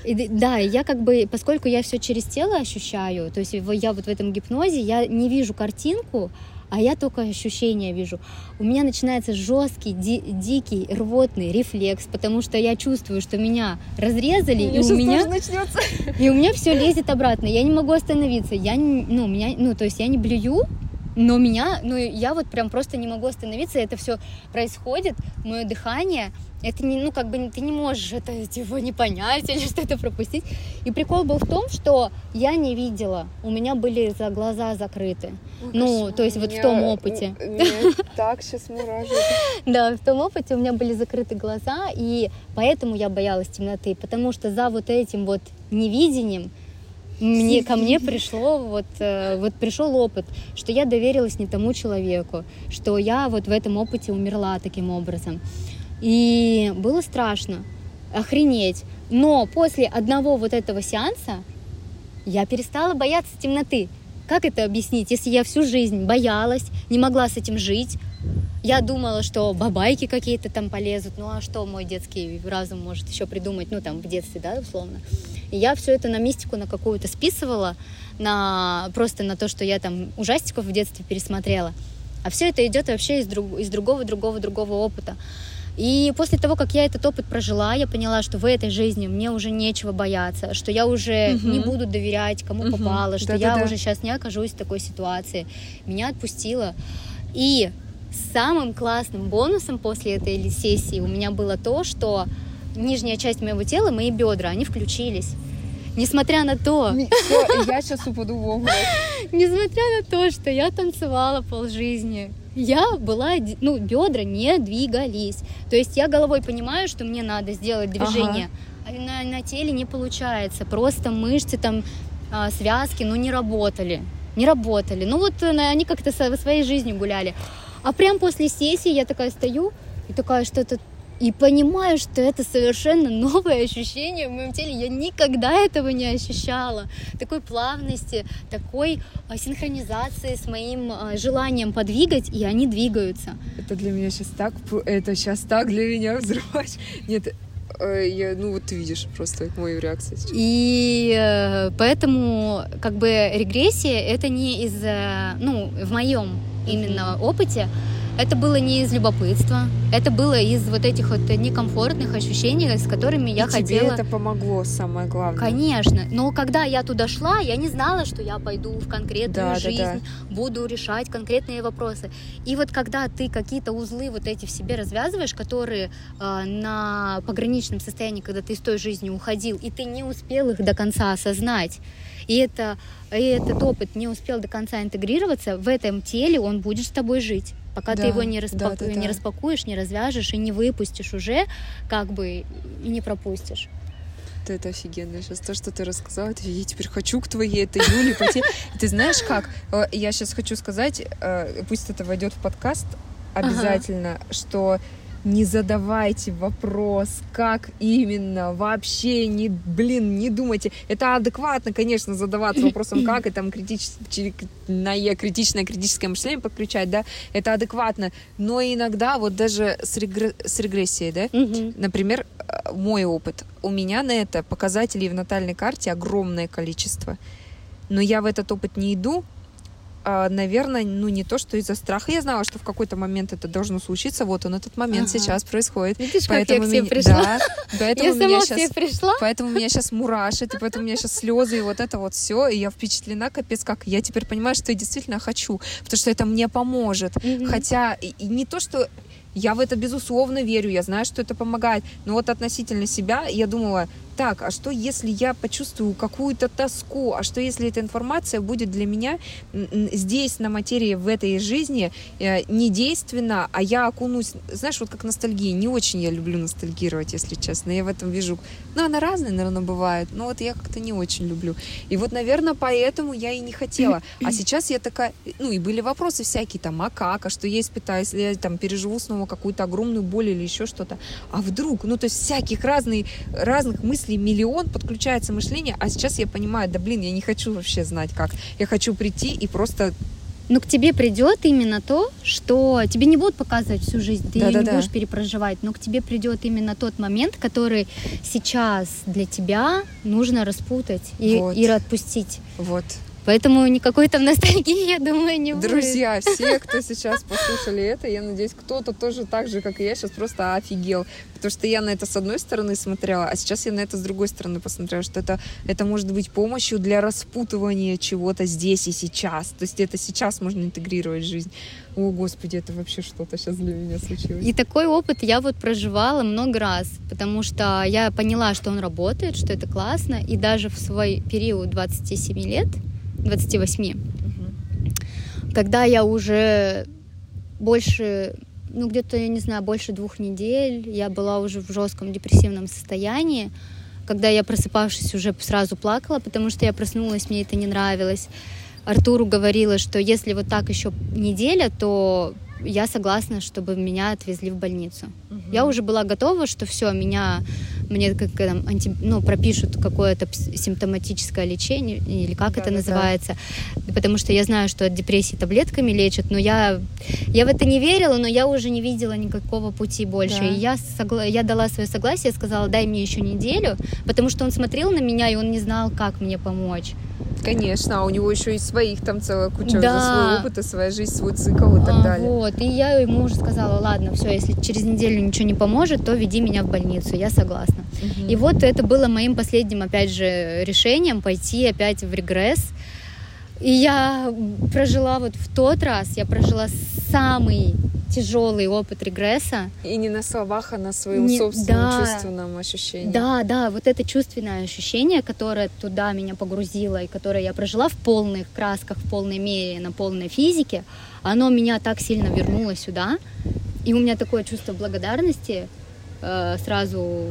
и, да, я как бы, поскольку я все через тело ощущаю, то есть я вот в этом гипнозе, я не вижу картинку, а я только ощущения вижу. У меня начинается жесткий, ди- дикий, рвотный рефлекс, потому что я чувствую, что меня разрезали, и у меня и у меня все лезет обратно. Я не могу остановиться. Я не, ну меня, ну то есть я не блюю, но меня, ну я вот прям просто не могу остановиться. Это все происходит, мое дыхание это не, ну, как бы ты не можешь это его не понять или что-то пропустить. И прикол был в том, что я не видела, у меня были за глаза закрыты. Ой, ну, то есть вот в том опыте. Так сейчас муражит. Да, в том опыте у меня были закрыты глаза, и поэтому я боялась темноты, потому что за вот этим вот невидением мне ко мне пришло вот э, вот пришел опыт, что я доверилась не тому человеку, что я вот в этом опыте умерла таким образом. И было страшно, охренеть. Но после одного вот этого сеанса я перестала бояться темноты. Как это объяснить, если я всю жизнь боялась, не могла с этим жить? Я думала, что бабайки какие-то там полезут. Ну а что мой детский разум может еще придумать, ну там в детстве, да, условно. И я все это на мистику на какую-то списывала, на просто на то, что я там ужастиков в детстве пересмотрела. А все это идет вообще из, друг, из другого, другого, другого опыта. И после того, как я этот опыт прожила, я поняла, что в этой жизни мне уже нечего бояться, что я уже угу. не буду доверять, кому угу. попало, что Да-да-да. я уже сейчас не окажусь в такой ситуации. Меня отпустило. И самым классным бонусом после этой сессии у меня было то, что нижняя часть моего тела, мои бедра, они включились. Несмотря на то... Все, я сейчас упаду в обморок. Несмотря на то, что я танцевала полжизни, я была, ну, бедра не двигались. То есть я головой понимаю, что мне надо сделать движение, ага. а на, на теле не получается. Просто мышцы там, а, связки, ну, не работали. Не работали. Ну, вот э, они как-то своей жизнью гуляли. А прям после сессии я такая стою и такая, что это и понимаю, что это совершенно новое ощущение в моем теле. Я никогда этого не ощущала. Такой плавности, такой а, синхронизации с моим а, желанием подвигать, и они двигаются. Это для меня сейчас так, это сейчас так для меня взрывать. Нет, э, я, ну вот ты видишь просто мою реакцию. Сейчас. И э, поэтому как бы регрессия это не из, ну, в моем именно опыте, это было не из любопытства, это было из вот этих вот некомфортных ощущений, с которыми я и хотела. Тебе это помогло, самое главное. Конечно, но когда я туда шла, я не знала, что я пойду в конкретную да, жизнь, да, да. буду решать конкретные вопросы. И вот когда ты какие-то узлы вот эти в себе развязываешь, которые э, на пограничном состоянии, когда ты из той жизни уходил, и ты не успел их до конца осознать, и, это, и этот опыт не успел до конца интегрироваться, в этом теле он будет с тобой жить пока да, ты его не, распаку... да, да, не распакуешь, не развяжешь и не выпустишь уже, как бы и не пропустишь. Это офигенно. Сейчас то, что ты рассказала, это я теперь хочу к твоей, это Юле пойти. Ты знаешь как? Э, я сейчас хочу сказать, э, пусть это войдет в подкаст обязательно, ага. что не задавайте вопрос, как именно, вообще не, блин, не думайте. Это адекватно, конечно, задаваться вопросом, как, и там критичное, критичное критическое мышление подключать, да, это адекватно. Но иногда вот даже с, регр... с регрессией, да, например, э, мой опыт, у меня на это показателей в натальной карте огромное количество. Но я в этот опыт не иду, наверное, ну не то, что из-за страха. Я знала, что в какой-то момент это должно случиться. Вот он этот момент ага. сейчас происходит. Видишь, поэтому как я тебе пришла? Да, поэтому я меня сейчас, пришла. Поэтому меня сейчас мурашит, и поэтому у меня сейчас слезы, и вот это вот все. И я впечатлена, капец, как я теперь понимаю, что я действительно хочу, потому что это мне поможет. Угу. Хотя и не то, что я в это безусловно верю, я знаю, что это помогает. Но вот относительно себя я думала, так, а что если я почувствую какую-то тоску, а что если эта информация будет для меня здесь, на материи, в этой жизни, э, не действенна, а я окунусь, знаешь, вот как ностальгия, не очень я люблю ностальгировать, если честно, я в этом вижу, ну, она разная, наверное, бывает, но вот я как-то не очень люблю. И вот, наверное, поэтому я и не хотела. А сейчас я такая, ну, и были вопросы всякие, там, а как, а что я испытаю, если я там переживу снова какую-то огромную боль или еще что-то, а вдруг, ну, то есть всяких разных, разных мыслей мыслей миллион, подключается мышление, а сейчас я понимаю, да блин, я не хочу вообще знать как. Я хочу прийти и просто но к тебе придет именно то, что тебе не будут показывать всю жизнь, ты да, ее да, не да. будешь перепроживать, но к тебе придет именно тот момент, который сейчас для тебя нужно распутать и, вот. и отпустить. Вот. Поэтому никакой там ностальгии, я думаю, не будет. Друзья, все, кто сейчас послушали это, я надеюсь, кто-то тоже так же, как и я, сейчас просто офигел. Потому что я на это с одной стороны смотрела, а сейчас я на это с другой стороны посмотрела, что это, это может быть помощью для распутывания чего-то здесь и сейчас. То есть это сейчас можно интегрировать в жизнь. О, Господи, это вообще что-то сейчас для меня случилось. И такой опыт я вот проживала много раз, потому что я поняла, что он работает, что это классно, и даже в свой период 27 лет 28. Угу. Когда я уже больше, ну где-то, я не знаю, больше двух недель, я была уже в жестком депрессивном состоянии, когда я просыпавшись уже сразу плакала, потому что я проснулась, мне это не нравилось. Артуру говорила, что если вот так еще неделя, то я согласна, чтобы меня отвезли в больницу. Угу. Я уже была готова, что все, меня мне как там, анти, ну, пропишут какое-то симптоматическое лечение, или как да, это да, называется, да. потому что я знаю, что от депрессии таблетками лечат, но я, я в это не верила, но я уже не видела никакого пути больше. Да. И я, согла... я дала свое согласие, сказала, дай мне еще неделю, потому что он смотрел на меня, и он не знал, как мне помочь. Конечно, а у него еще и своих там целая куча да. за свой опыт, и своя жизнь, свой цикл и так а, далее. Вот, и я ему уже сказала, ладно, все, если через неделю ничего не поможет, то веди меня в больницу, я согласна. Угу. И вот это было моим последним, опять же, решением пойти опять в регресс. И я прожила вот в тот раз, я прожила самый тяжелый опыт регресса. И не на словах, а на своем не, собственном да, чувственном ощущении. Да, да, вот это чувственное ощущение, которое туда меня погрузило, и которое я прожила в полных красках, в полной мере, на полной физике, оно меня так сильно вернуло сюда. И у меня такое чувство благодарности, Э, сразу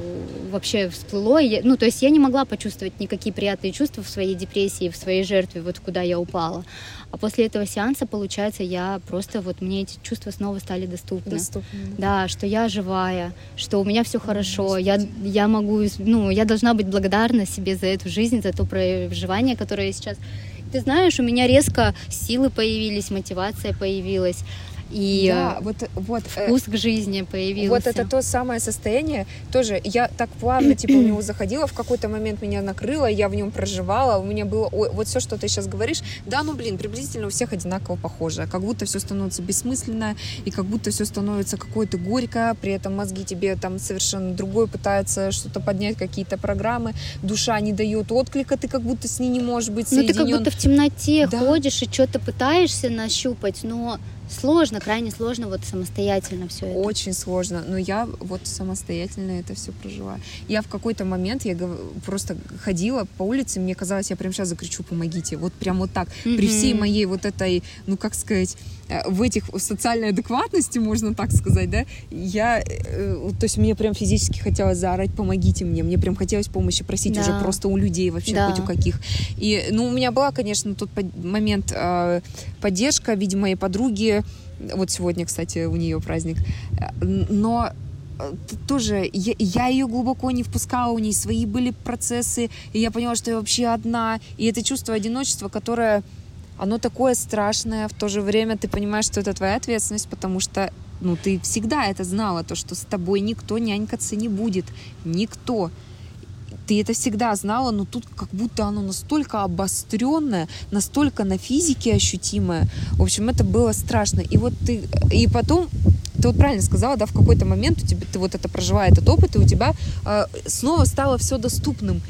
вообще всплыло. Я, ну, то есть я не могла почувствовать никакие приятные чувства в своей депрессии, в своей жертве, вот куда я упала. А после этого сеанса, получается, я просто вот мне эти чувства снова стали доступны. Доступны. Да, что я живая, что у меня все хорошо, я, я могу, ну, я должна быть благодарна себе за эту жизнь, за то проживание, которое я сейчас ты знаешь, у меня резко силы появились, мотивация появилась и да, вот, вот, э, вкус к жизни появился. Вот это то самое состояние, тоже я так плавно типа в него заходила, в какой-то момент меня накрыло, я в нем проживала, у меня было, ой, вот все, что ты сейчас говоришь, да, ну блин, приблизительно у всех одинаково похоже, как будто все становится бессмысленно, и как будто все становится какое-то горько, при этом мозги тебе там совершенно другое пытаются что-то поднять, какие-то программы, душа не дает отклика, ты как будто с ней не можешь быть соединен. Ну ты как будто в темноте да. ходишь и что-то пытаешься нащупать, но Сложно, крайне сложно вот самостоятельно все это. Очень сложно, но я вот самостоятельно это все прожила. Я в какой-то момент, я просто ходила по улице, мне казалось, я прям сейчас закричу, помогите, вот прям вот так, mm-hmm. при всей моей вот этой, ну как сказать, э, в этих в социальной адекватности, можно так сказать, да, я, э, то есть мне прям физически хотелось заорать, помогите мне, мне прям хотелось помощи просить да. уже просто у людей вообще, да. хоть у каких. И, ну, у меня была, конечно, тот момент э, поддержка в виде моей подруги, вот сегодня, кстати, у нее праздник. Но э, тоже я, я ее глубоко не впускала, у нее свои были процессы, и я поняла, что я вообще одна. И это чувство одиночества, которое, оно такое страшное, в то же время ты понимаешь, что это твоя ответственность, потому что ну, ты всегда это знала, то, что с тобой никто нянькаться не будет. Никто ты это всегда знала, но тут как будто оно настолько обостренное, настолько на физике ощутимое. В общем, это было страшно. И вот ты, и потом ты вот правильно сказала, да, в какой-то момент у тебя, ты вот это проживая этот опыт, и у тебя э, снова стало все доступным.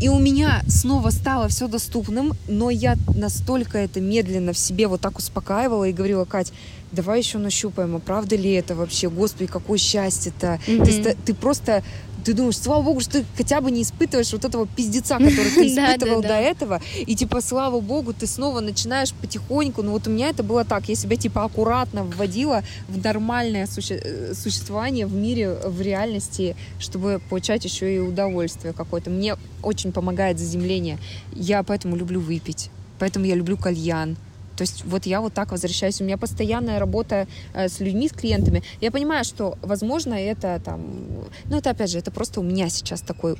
И у меня снова стало все доступным, но я настолько это медленно в себе вот так успокаивала и говорила, Кать, давай еще нащупаем, а правда ли это вообще? Господи, какое счастье-то. Mm-hmm. Ты, ты просто ты думаешь, слава богу, что ты хотя бы не испытываешь вот этого пиздеца, который ты испытывал до этого, и типа, слава богу, ты снова начинаешь потихоньку, ну вот у меня это было так, я себя типа аккуратно вводила в нормальное э, существование в мире, в реальности, чтобы получать еще и удовольствие какое-то. Мне очень помогает заземление, я поэтому люблю выпить, поэтому я люблю кальян, то есть вот я вот так возвращаюсь. У меня постоянная работа э, с людьми, с клиентами. Я понимаю, что, возможно, это там... Ну, это, опять же, это просто у меня сейчас такой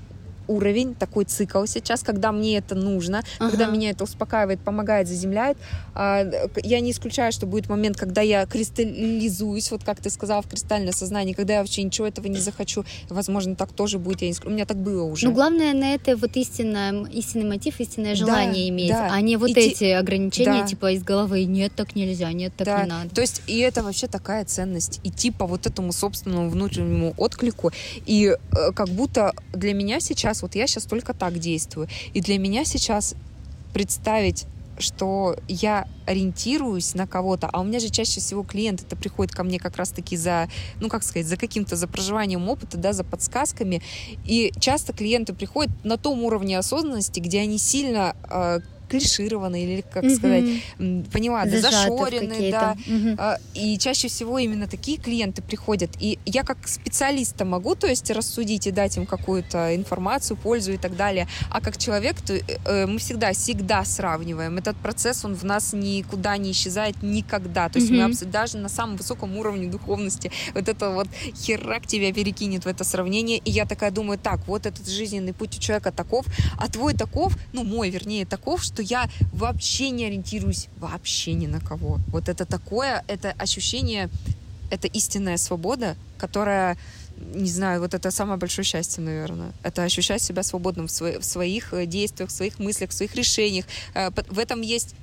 уровень, такой цикл сейчас, когда мне это нужно, ага. когда меня это успокаивает, помогает, заземляет. А, я не исключаю, что будет момент, когда я кристаллизуюсь, вот как ты сказала, в кристальное сознание, когда я вообще ничего этого не захочу. Возможно, так тоже будет. Я не... У меня так было уже. Ну, главное на это вот истинное, истинный мотив, истинное желание да, иметь, да. а не вот и эти те... ограничения, да. типа из головы «нет, так нельзя, нет, так да. не надо». То есть, и это вообще такая ценность. Идти по вот этому собственному внутреннему отклику. И э, как будто для меня сейчас вот я сейчас только так действую. И для меня сейчас представить что я ориентируюсь на кого-то, а у меня же чаще всего клиенты это приходят ко мне как раз-таки за, ну как сказать, за каким-то, за проживанием опыта, да, за подсказками, и часто клиенты приходят на том уровне осознанности, где они сильно э, клишированы или, как mm-hmm. сказать, поняла, да, зашорены, да. Mm-hmm. И чаще всего именно такие клиенты приходят. И я как специалиста могу, то есть, рассудить и дать им какую-то информацию, пользу и так далее. А как человек, то э, мы всегда, всегда сравниваем. Этот процесс, он в нас никуда не исчезает никогда. То есть mm-hmm. мы даже на самом высоком уровне духовности вот это вот херак тебя перекинет в это сравнение. И я такая думаю, так, вот этот жизненный путь у человека таков, а твой таков, ну мой, вернее, таков, что что я вообще не ориентируюсь вообще ни на кого. Вот это такое, это ощущение, это истинная свобода, которая не знаю, вот это самое большое счастье, наверное. Это ощущать себя свободным в, сво- в своих э, действиях, в своих мыслях, в своих решениях. Э, в этом есть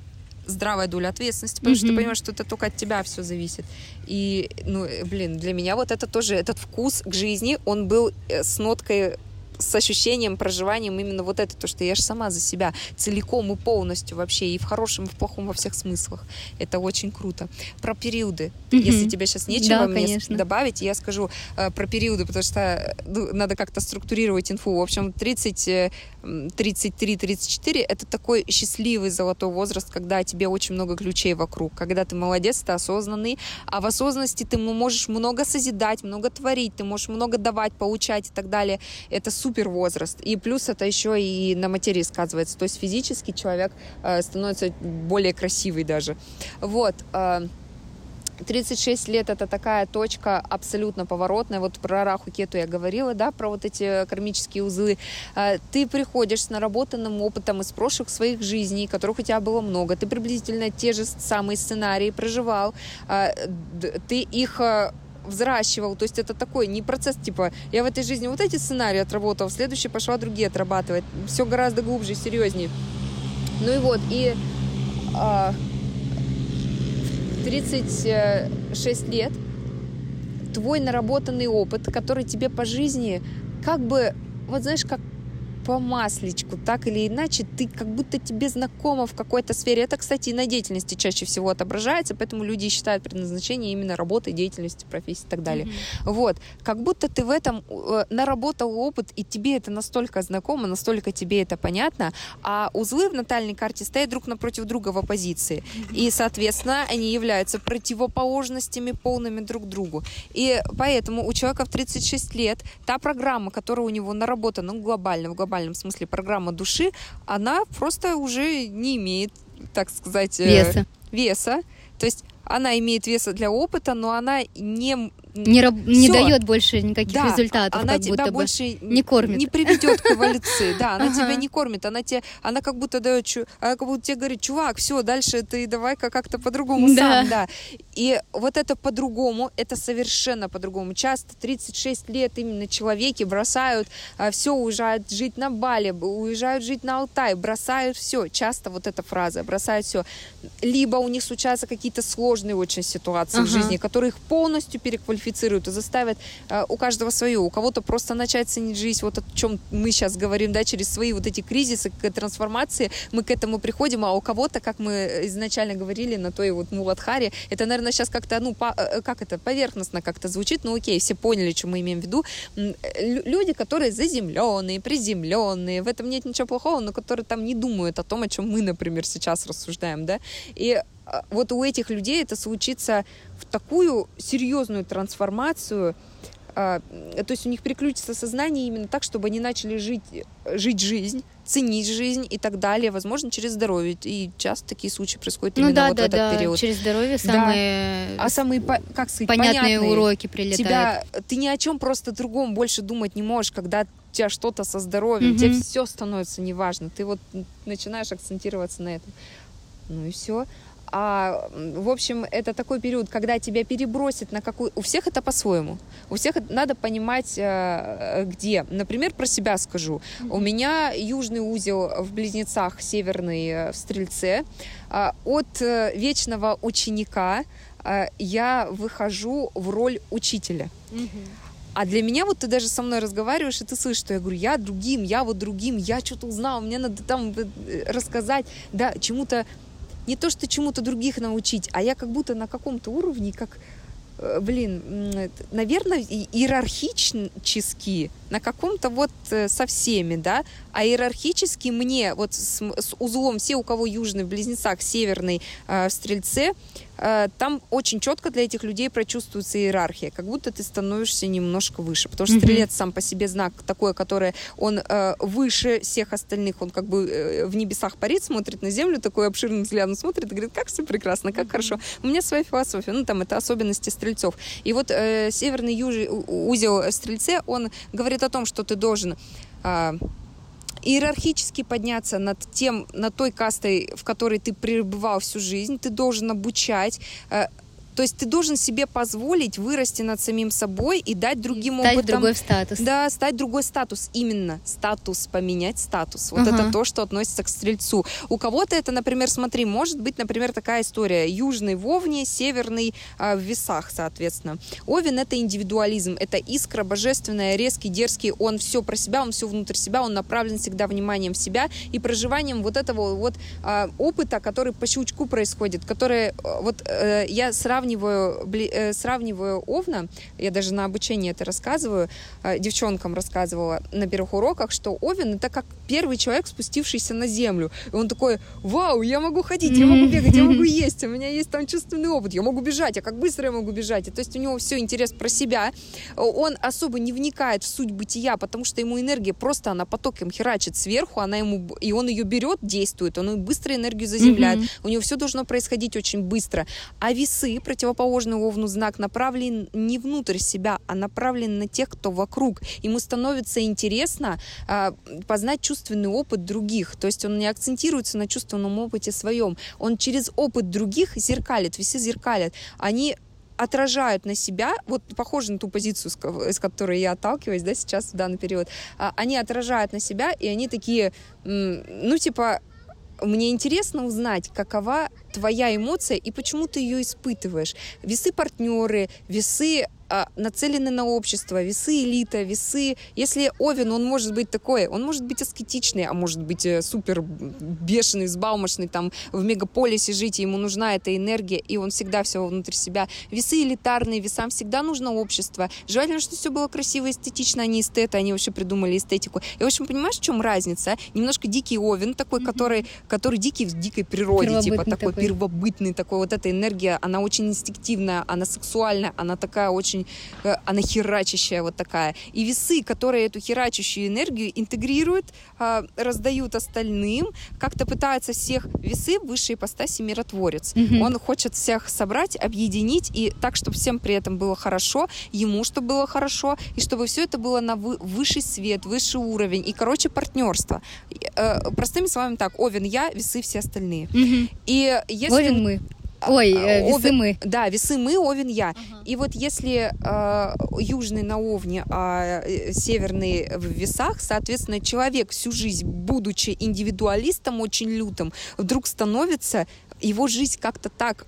здравая доля ответственности, потому mm-hmm. что ты понимаешь, что это только от тебя все зависит. И, ну, блин, для меня вот это тоже, этот вкус к жизни, он был э, с ноткой с ощущением, проживанием именно вот это, то, что я же сама за себя целиком и полностью вообще, и в хорошем, и в плохом, во всех смыслах. Это очень круто. Про периоды. Mm-hmm. Если тебе сейчас нечего да, мне конечно. добавить, я скажу э, про периоды, потому что ну, надо как-то структурировать инфу. В общем, 30 33-34 это такой счастливый золотой возраст, когда тебе очень много ключей вокруг, когда ты молодец, ты осознанный, а в осознанности ты можешь много созидать, много творить, ты можешь много давать, получать и так далее. Это супер возраст. И плюс это еще и на материи сказывается. То есть физически человек э, становится более красивый даже. Вот. Э, 36 лет это такая точка абсолютно поворотная. Вот про Раху Кету я говорила, да, про вот эти кармические узлы. А, ты приходишь с наработанным опытом из прошлых своих жизней, которых у тебя было много. Ты приблизительно те же самые сценарии проживал. Ты их взращивал. То есть это такой не процесс, типа, я в этой жизни вот эти сценарии отработал, в следующей пошла другие отрабатывать. Все гораздо глубже, серьезнее. Ну и вот, и 36 лет, твой наработанный опыт, который тебе по жизни как бы, вот знаешь, как по масличку, так или иначе, ты как будто тебе знакома в какой-то сфере. Это, кстати, и на деятельности чаще всего отображается, поэтому люди считают предназначение именно работы, деятельности, профессии и так далее. Mm-hmm. Вот. Как будто ты в этом э, наработал опыт, и тебе это настолько знакомо, настолько тебе это понятно, а узлы в натальной карте стоят друг напротив друга в оппозиции. Mm-hmm. И, соответственно, они являются противоположностями полными друг другу. И поэтому у человека в 36 лет та программа, которая у него наработана ну, глобально, в глобальном смысле программа души, она просто уже не имеет, так сказать, э, веса. веса. То есть она имеет веса для опыта, но она не не, раб, не дает больше никаких да, результатов. Она тебя больше не кормит. Не приведет к эволюции. Да, она тебя не кормит. Она тебе, она как будто дает, она как будто тебе говорит, чувак, все, дальше ты давай-ка как-то по-другому сам, да. И вот это по-другому, это совершенно по-другому. Часто 36 лет именно человеки бросают а, все, уезжают жить на Бали, уезжают жить на Алтай, бросают все. Часто вот эта фраза, бросают все. Либо у них случаются какие-то сложные очень ситуации в жизни, которые их полностью переквалифицируют квалифицируют и заставят э, у каждого свое. У кого-то просто начать ценить жизнь, вот о чем мы сейчас говорим, да, через свои вот эти кризисы, трансформации, мы к этому приходим, а у кого-то, как мы изначально говорили на той вот Муладхаре, это, наверное, сейчас как-то, ну, по, э, как это, поверхностно как-то звучит, ну, окей, все поняли, что мы имеем в виду. Люди, которые заземленные, приземленные, в этом нет ничего плохого, но которые там не думают о том, о чем мы, например, сейчас рассуждаем, да, и вот у этих людей это случится в такую серьезную трансформацию, а, то есть у них переключится сознание именно так, чтобы они начали жить, жить жизнь, ценить жизнь и так далее, возможно, через здоровье. И часто такие случаи происходят ну, именно да, вот да, в этот да. период. Через здоровье самые, да. а самые как сказать, понятные, понятные уроки прилетают. Тебя, ты ни о чем просто другом больше думать не можешь, когда у тебя что-то со здоровьем, mm-hmm. тебе все становится неважно. Ты вот начинаешь акцентироваться на этом. Ну и все. А, в общем, это такой период, когда тебя перебросит на какую... У всех это по-своему. У всех надо понимать, э, где. Например, про себя скажу. Mm-hmm. У меня южный узел в Близнецах, северный э, в Стрельце. А, от э, вечного ученика я выхожу в роль учителя. Mm-hmm. А для меня вот ты даже со мной разговариваешь, и ты слышишь, что я говорю, я другим, я вот другим, я что-то узнал, мне надо там рассказать, да, чему-то не то, что чему-то других научить, а я как будто на каком-то уровне, как, э, блин, наверное, иерархически на каком-то вот э, со всеми, да, а иерархически мне вот с, с узлом все, у кого южный в близнецах, северный э, в стрельце, там очень четко для этих людей прочувствуется иерархия, как будто ты становишься немножко выше, потому что стрелец сам по себе знак такой, который он э, выше всех остальных, он как бы э, в небесах парит, смотрит на землю, такой обширным взглядом смотрит и говорит, как все прекрасно, как хорошо. У меня своя философия, ну там это особенности стрельцов. И вот э, северный юж... узел стрельце, он говорит о том, что ты должен э, иерархически подняться над тем, над той кастой, в которой ты пребывал всю жизнь, ты должен обучать, э, то есть ты должен себе позволить вырасти над самим собой и дать другим стать опытом... другой статус. Да, стать другой статус. Именно статус, поменять статус. Вот uh-huh. это то, что относится к стрельцу. У кого-то это, например, смотри, может быть, например, такая история. Южный в Овне, северный э, в весах, соответственно. Овен — это индивидуализм, это искра божественная, резкий, дерзкий. Он все про себя, он все внутрь себя, он направлен всегда вниманием в себя и проживанием вот этого вот э, опыта, который по щелчку происходит, который... Э, вот э, я сравниваю сравниваю, э, сравниваю Овна, я даже на обучении это рассказываю, э, девчонкам рассказывала на первых уроках, что Овен это как первый человек, спустившийся на землю. И он такой, вау, я могу ходить, я могу бегать, я могу есть, у меня есть там чувственный опыт, я могу бежать, а как быстро я могу бежать. И, то есть у него все интерес про себя. Он особо не вникает в суть бытия, потому что ему энергия просто, она потоком херачит сверху, она ему, и он ее берет, действует, он быстро энергию заземляет. Mm-hmm. У него все должно происходить очень быстро. А весы, противоположный Овну знак направлен не внутрь себя, а направлен на тех, кто вокруг. Ему становится интересно э, познать чувственный опыт других. То есть он не акцентируется на чувственном опыте своем. Он через опыт других зеркалит, весы зеркалят. Они отражают на себя, вот похоже на ту позицию, с которой я отталкиваюсь, да, сейчас в данный период, а, они отражают на себя, и они такие, ну, типа, мне интересно узнать, какова твоя эмоция и почему ты ее испытываешь. Весы партнеры, весы нацелены на общество, весы элита, весы... Если Овен, он может быть такой, он может быть аскетичный, а может быть э, супер бешеный, взбалмошный, там в мегаполисе жить, ему нужна эта энергия, и он всегда все внутри себя. Весы элитарные, весам всегда нужно общество. Желательно, чтобы все было красиво, эстетично, они эстеты, они вообще придумали эстетику. И, в общем, понимаешь, в чем разница? Немножко дикий Овен такой, mm-hmm. который, который дикий в дикой природе, типа такой, такой первобытный такой. Вот эта энергия, она очень инстинктивная, она сексуальная, она такая очень, э, она херачащая вот такая. И весы, которые эту херачащую энергию интегрируют, а, раздают остальным, как-то пытаются всех весы высшей ипостаси миротворец. Mm-hmm. Он хочет всех собрать, объединить и так, чтобы всем при этом было хорошо, ему чтобы было хорошо, и чтобы все это было на высший свет, высший уровень, и, короче, партнерство. Э, простыми словами так, Овен я, весы все остальные. Mm-hmm. И если... Овен мы. Ой, э, весы Овен, мы. Да, весы мы, Овен я. Ага. И вот если э, южный на Овне, а э, северный в весах, соответственно, человек всю жизнь, будучи индивидуалистом очень лютым, вдруг становится его жизнь как-то так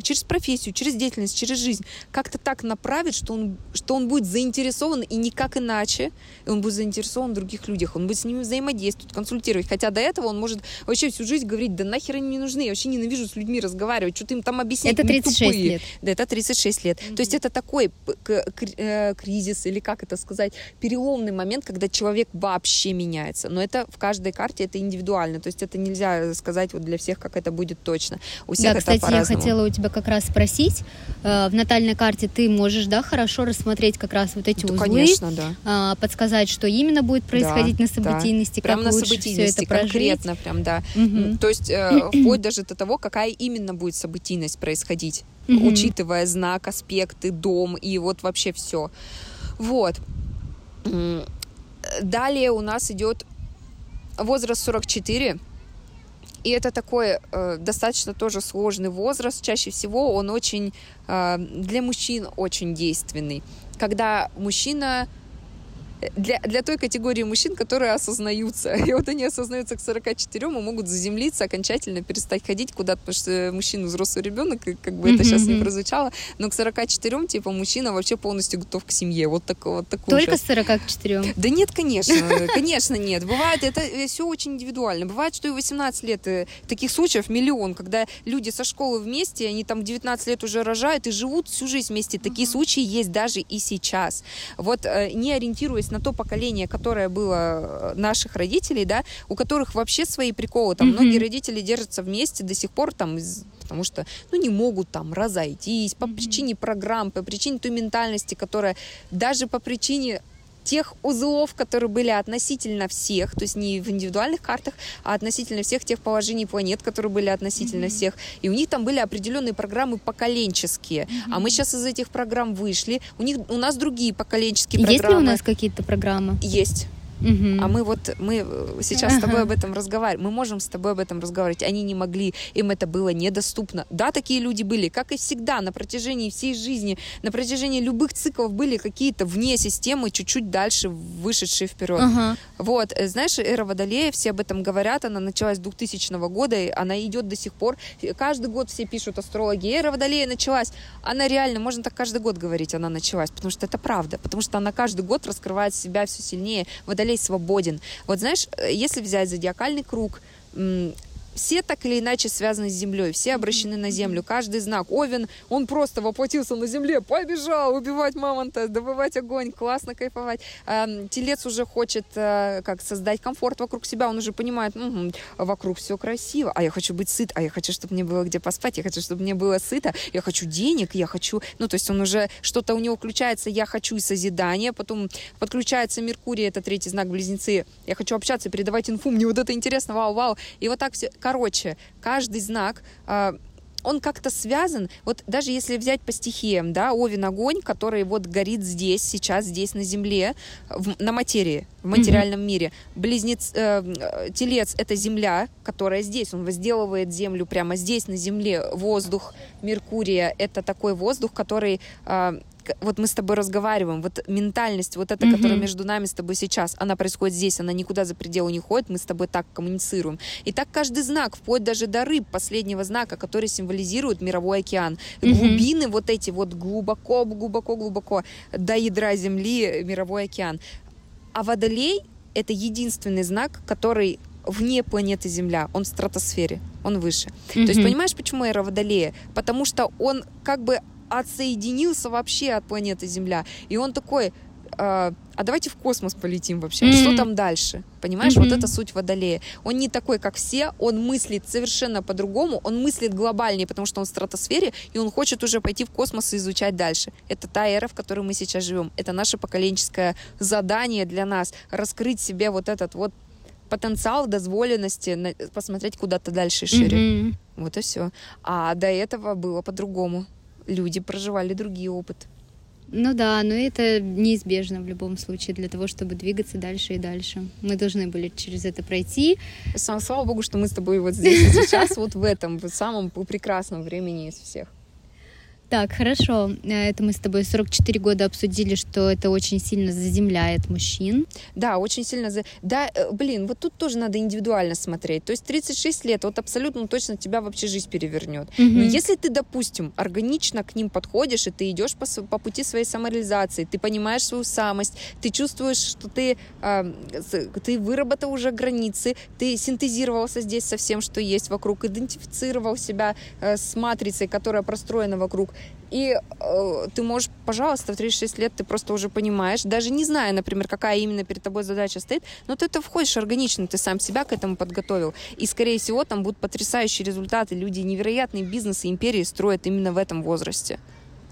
через профессию, через деятельность, через жизнь как-то так направить, что он, что он будет заинтересован и никак иначе, и он будет заинтересован в других людях, он будет с ними взаимодействовать, консультировать. Хотя до этого он может вообще всю жизнь говорить, да нахер они не нужны, я вообще ненавижу с людьми разговаривать, что ты им там объяснять, Это 36 тупые. лет. Да, это 36 лет. Mm-hmm. То есть это такой э, кризис, или как это сказать, переломный момент, когда человек вообще меняется. Но это в каждой карте это индивидуально, то есть это нельзя сказать вот для всех, как это будет точно. У всех да, это кстати, я хотела у тебя как раз спросить. Э, в натальной карте ты можешь, да, хорошо рассмотреть как раз вот эти да, узлы, конечно, да. А, подсказать, что именно будет происходить да, на событийности, да. прям как на лучше событийности, все это конкретно прям, да. Угу. То есть э, вплоть даже до того, какая именно будет событийность происходить, угу. учитывая знак, аспекты, дом и вот вообще все. Вот. Далее у нас идет возраст 44 и это такой э, достаточно тоже сложный возраст. Чаще всего он очень э, для мужчин очень действенный. Когда мужчина для, для той категории мужчин, которые осознаются. И вот они осознаются к 44 и могут заземлиться, окончательно перестать ходить куда-то, потому что мужчина взрослый ребенок, как бы это сейчас не прозвучало, но к 44 типа мужчина вообще полностью готов к семье. Вот, так, вот такой Только с 44? Да нет, конечно, конечно нет. Бывает, это все очень индивидуально. Бывает, что и 18 лет, э, таких случаев миллион, когда люди со школы вместе, они там 19 лет уже рожают и живут всю жизнь вместе. Такие случаи есть даже и сейчас. Вот э, не ориентируясь на то поколение, которое было э, наших родителей, да, у которых вообще свои приколы. Там mm-hmm. многие родители держатся вместе до сих пор, там, потому что, ну, не могут там разойтись по mm-hmm. причине программ, по причине той ментальности, которая даже по причине тех узлов, которые были относительно всех, то есть не в индивидуальных картах, а относительно всех тех положений планет, которые были относительно mm-hmm. всех. И у них там были определенные программы поколенческие. Mm-hmm. А мы сейчас из этих программ вышли. У них у нас другие поколенческие Есть программы. Есть ли у нас какие-то программы? Есть. Угу. А мы вот, мы сейчас ага. с тобой об этом разговариваем. Мы можем с тобой об этом разговаривать. Они не могли, им это было недоступно. Да, такие люди были, как и всегда, на протяжении всей жизни, на протяжении любых циклов были какие-то вне системы, чуть-чуть дальше вышедшие вперед. Ага. Вот, э, знаешь, эра Водолея, все об этом говорят, она началась с 2000 года, и она идет до сих пор. Каждый год все пишут астрологи, эра Водолея началась. Она реально, можно так каждый год говорить, она началась, потому что это правда, потому что она каждый год раскрывает себя все сильнее. Водолей Свободен. Вот знаешь, э, если взять зодиакальный круг, все так или иначе связаны с землей, все обращены на землю, каждый знак. Овен, он просто воплотился на земле, побежал убивать мамонта, добывать огонь, классно кайфовать. Телец уже хочет э, как создать комфорт вокруг себя, он уже понимает, угу, вокруг все красиво, а я хочу быть сыт, а я хочу, чтобы мне было где поспать, я хочу, чтобы мне было сыто, я хочу денег, я хочу, ну то есть он уже что-то у него включается, я хочу и созидание, потом подключается Меркурий, это третий знак близнецы, я хочу общаться, передавать инфу, мне вот это интересно, вау, вау, и вот так все, Короче, каждый знак а, он как-то связан, вот даже если взять по стихиям, да, Овен огонь, который вот горит здесь, сейчас, здесь на земле, в, на материи, в материальном mm-hmm. мире. Близнец, э, телец — это земля, которая здесь, он возделывает землю прямо здесь, на земле. Воздух Меркурия — это такой воздух, который э, вот мы с тобой разговариваем, вот ментальность, вот эта, mm-hmm. которая между нами с тобой сейчас, она происходит здесь, она никуда за пределы не ходит, мы с тобой так коммуницируем. И так каждый знак, вплоть даже до рыб, последнего знака, который символизирует мировой океан. Mm-hmm. Глубины вот эти вот глубоко, глубоко, глубоко до ядра Земли мировой океан. А водолей — это единственный знак, который вне планеты Земля, он в стратосфере, он выше. Mm-hmm. То есть понимаешь, почему эра Водолея? Потому что он как бы отсоединился вообще от планеты Земля. И он такой, а, а давайте в космос полетим вообще, mm-hmm. что там дальше? Понимаешь, mm-hmm. вот это суть Водолея. Он не такой, как все, он мыслит совершенно по-другому, он мыслит глобальнее, потому что он в стратосфере, и он хочет уже пойти в космос и изучать дальше. Это та эра, в которой мы сейчас живем. Это наше поколенческое задание для нас, раскрыть себе вот этот вот потенциал дозволенности посмотреть куда-то дальше и шире. Mm-hmm. Вот и все. А до этого было по-другому. Люди проживали другие опыты. Ну да, но это неизбежно в любом случае для того, чтобы двигаться дальше и дальше. Мы должны были через это пройти. Сам, слава богу, что мы с тобой вот здесь и сейчас, вот в этом, в самом прекрасном времени из всех. Так, хорошо. Э, это мы с тобой 44 года обсудили, что это очень сильно заземляет мужчин. Да, очень сильно. За... Да, э, блин, вот тут тоже надо индивидуально смотреть. То есть 36 лет, вот абсолютно точно тебя вообще жизнь перевернет. Угу. Но если ты, допустим, органично к ним подходишь, и ты идешь по, по пути своей самореализации, ты понимаешь свою самость, ты чувствуешь, что ты, э, ты выработал уже границы, ты синтезировался здесь со всем, что есть вокруг, идентифицировал себя э, с матрицей, которая простроена вокруг, и э, ты можешь, пожалуйста, в 36 лет ты просто уже понимаешь, даже не зная, например, какая именно перед тобой задача стоит, но ты это входишь органично, ты сам себя к этому подготовил. И, скорее всего, там будут потрясающие результаты. Люди невероятные бизнесы, империи строят именно в этом возрасте.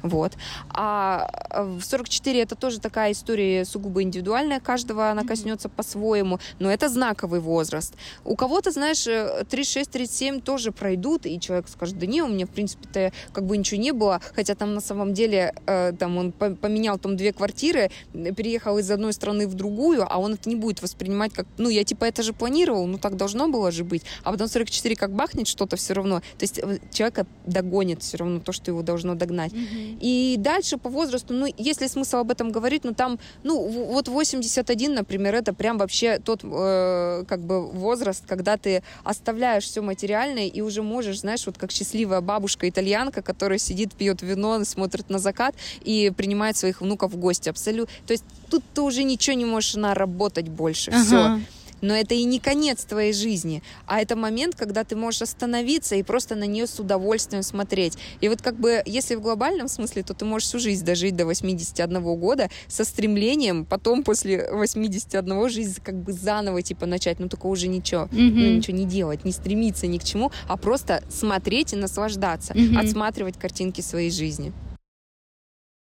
Вот. А в 44 это тоже такая история сугубо индивидуальная, каждого она коснется по-своему, но это знаковый возраст. У кого-то, знаешь, 36-37 э, тоже пройдут, и человек скажет, да не, у меня, в принципе-то, как бы ничего не было, хотя там на самом деле, э, там он поменял там две квартиры, переехал из одной страны в другую, а он это не будет воспринимать как, ну, я типа это же планировал, ну, так должно было же быть, а потом 44 как бахнет что-то все равно, то есть э, человека догонит все равно то, что его должно догнать. Mm-hmm. И дальше по возрасту, ну, если смысл об этом говорить, ну, там, ну, вот 81, например, это прям вообще тот, э, как бы, возраст, когда ты оставляешь все материальное и уже можешь, знаешь, вот как счастливая бабушка-итальянка, которая сидит, пьет вино, смотрит на закат и принимает своих внуков в гости. Абсолютно. То есть тут ты уже ничего не можешь наработать больше. Ага. Все. Но это и не конец твоей жизни, а это момент, когда ты можешь остановиться и просто на нее с удовольствием смотреть. И вот как бы, если в глобальном смысле, то ты можешь всю жизнь дожить до 81 года со стремлением потом после 81 жизнь как бы заново типа начать, но только уже ничего, mm-hmm. ну, ничего не делать, не стремиться ни к чему, а просто смотреть и наслаждаться, mm-hmm. отсматривать картинки своей жизни.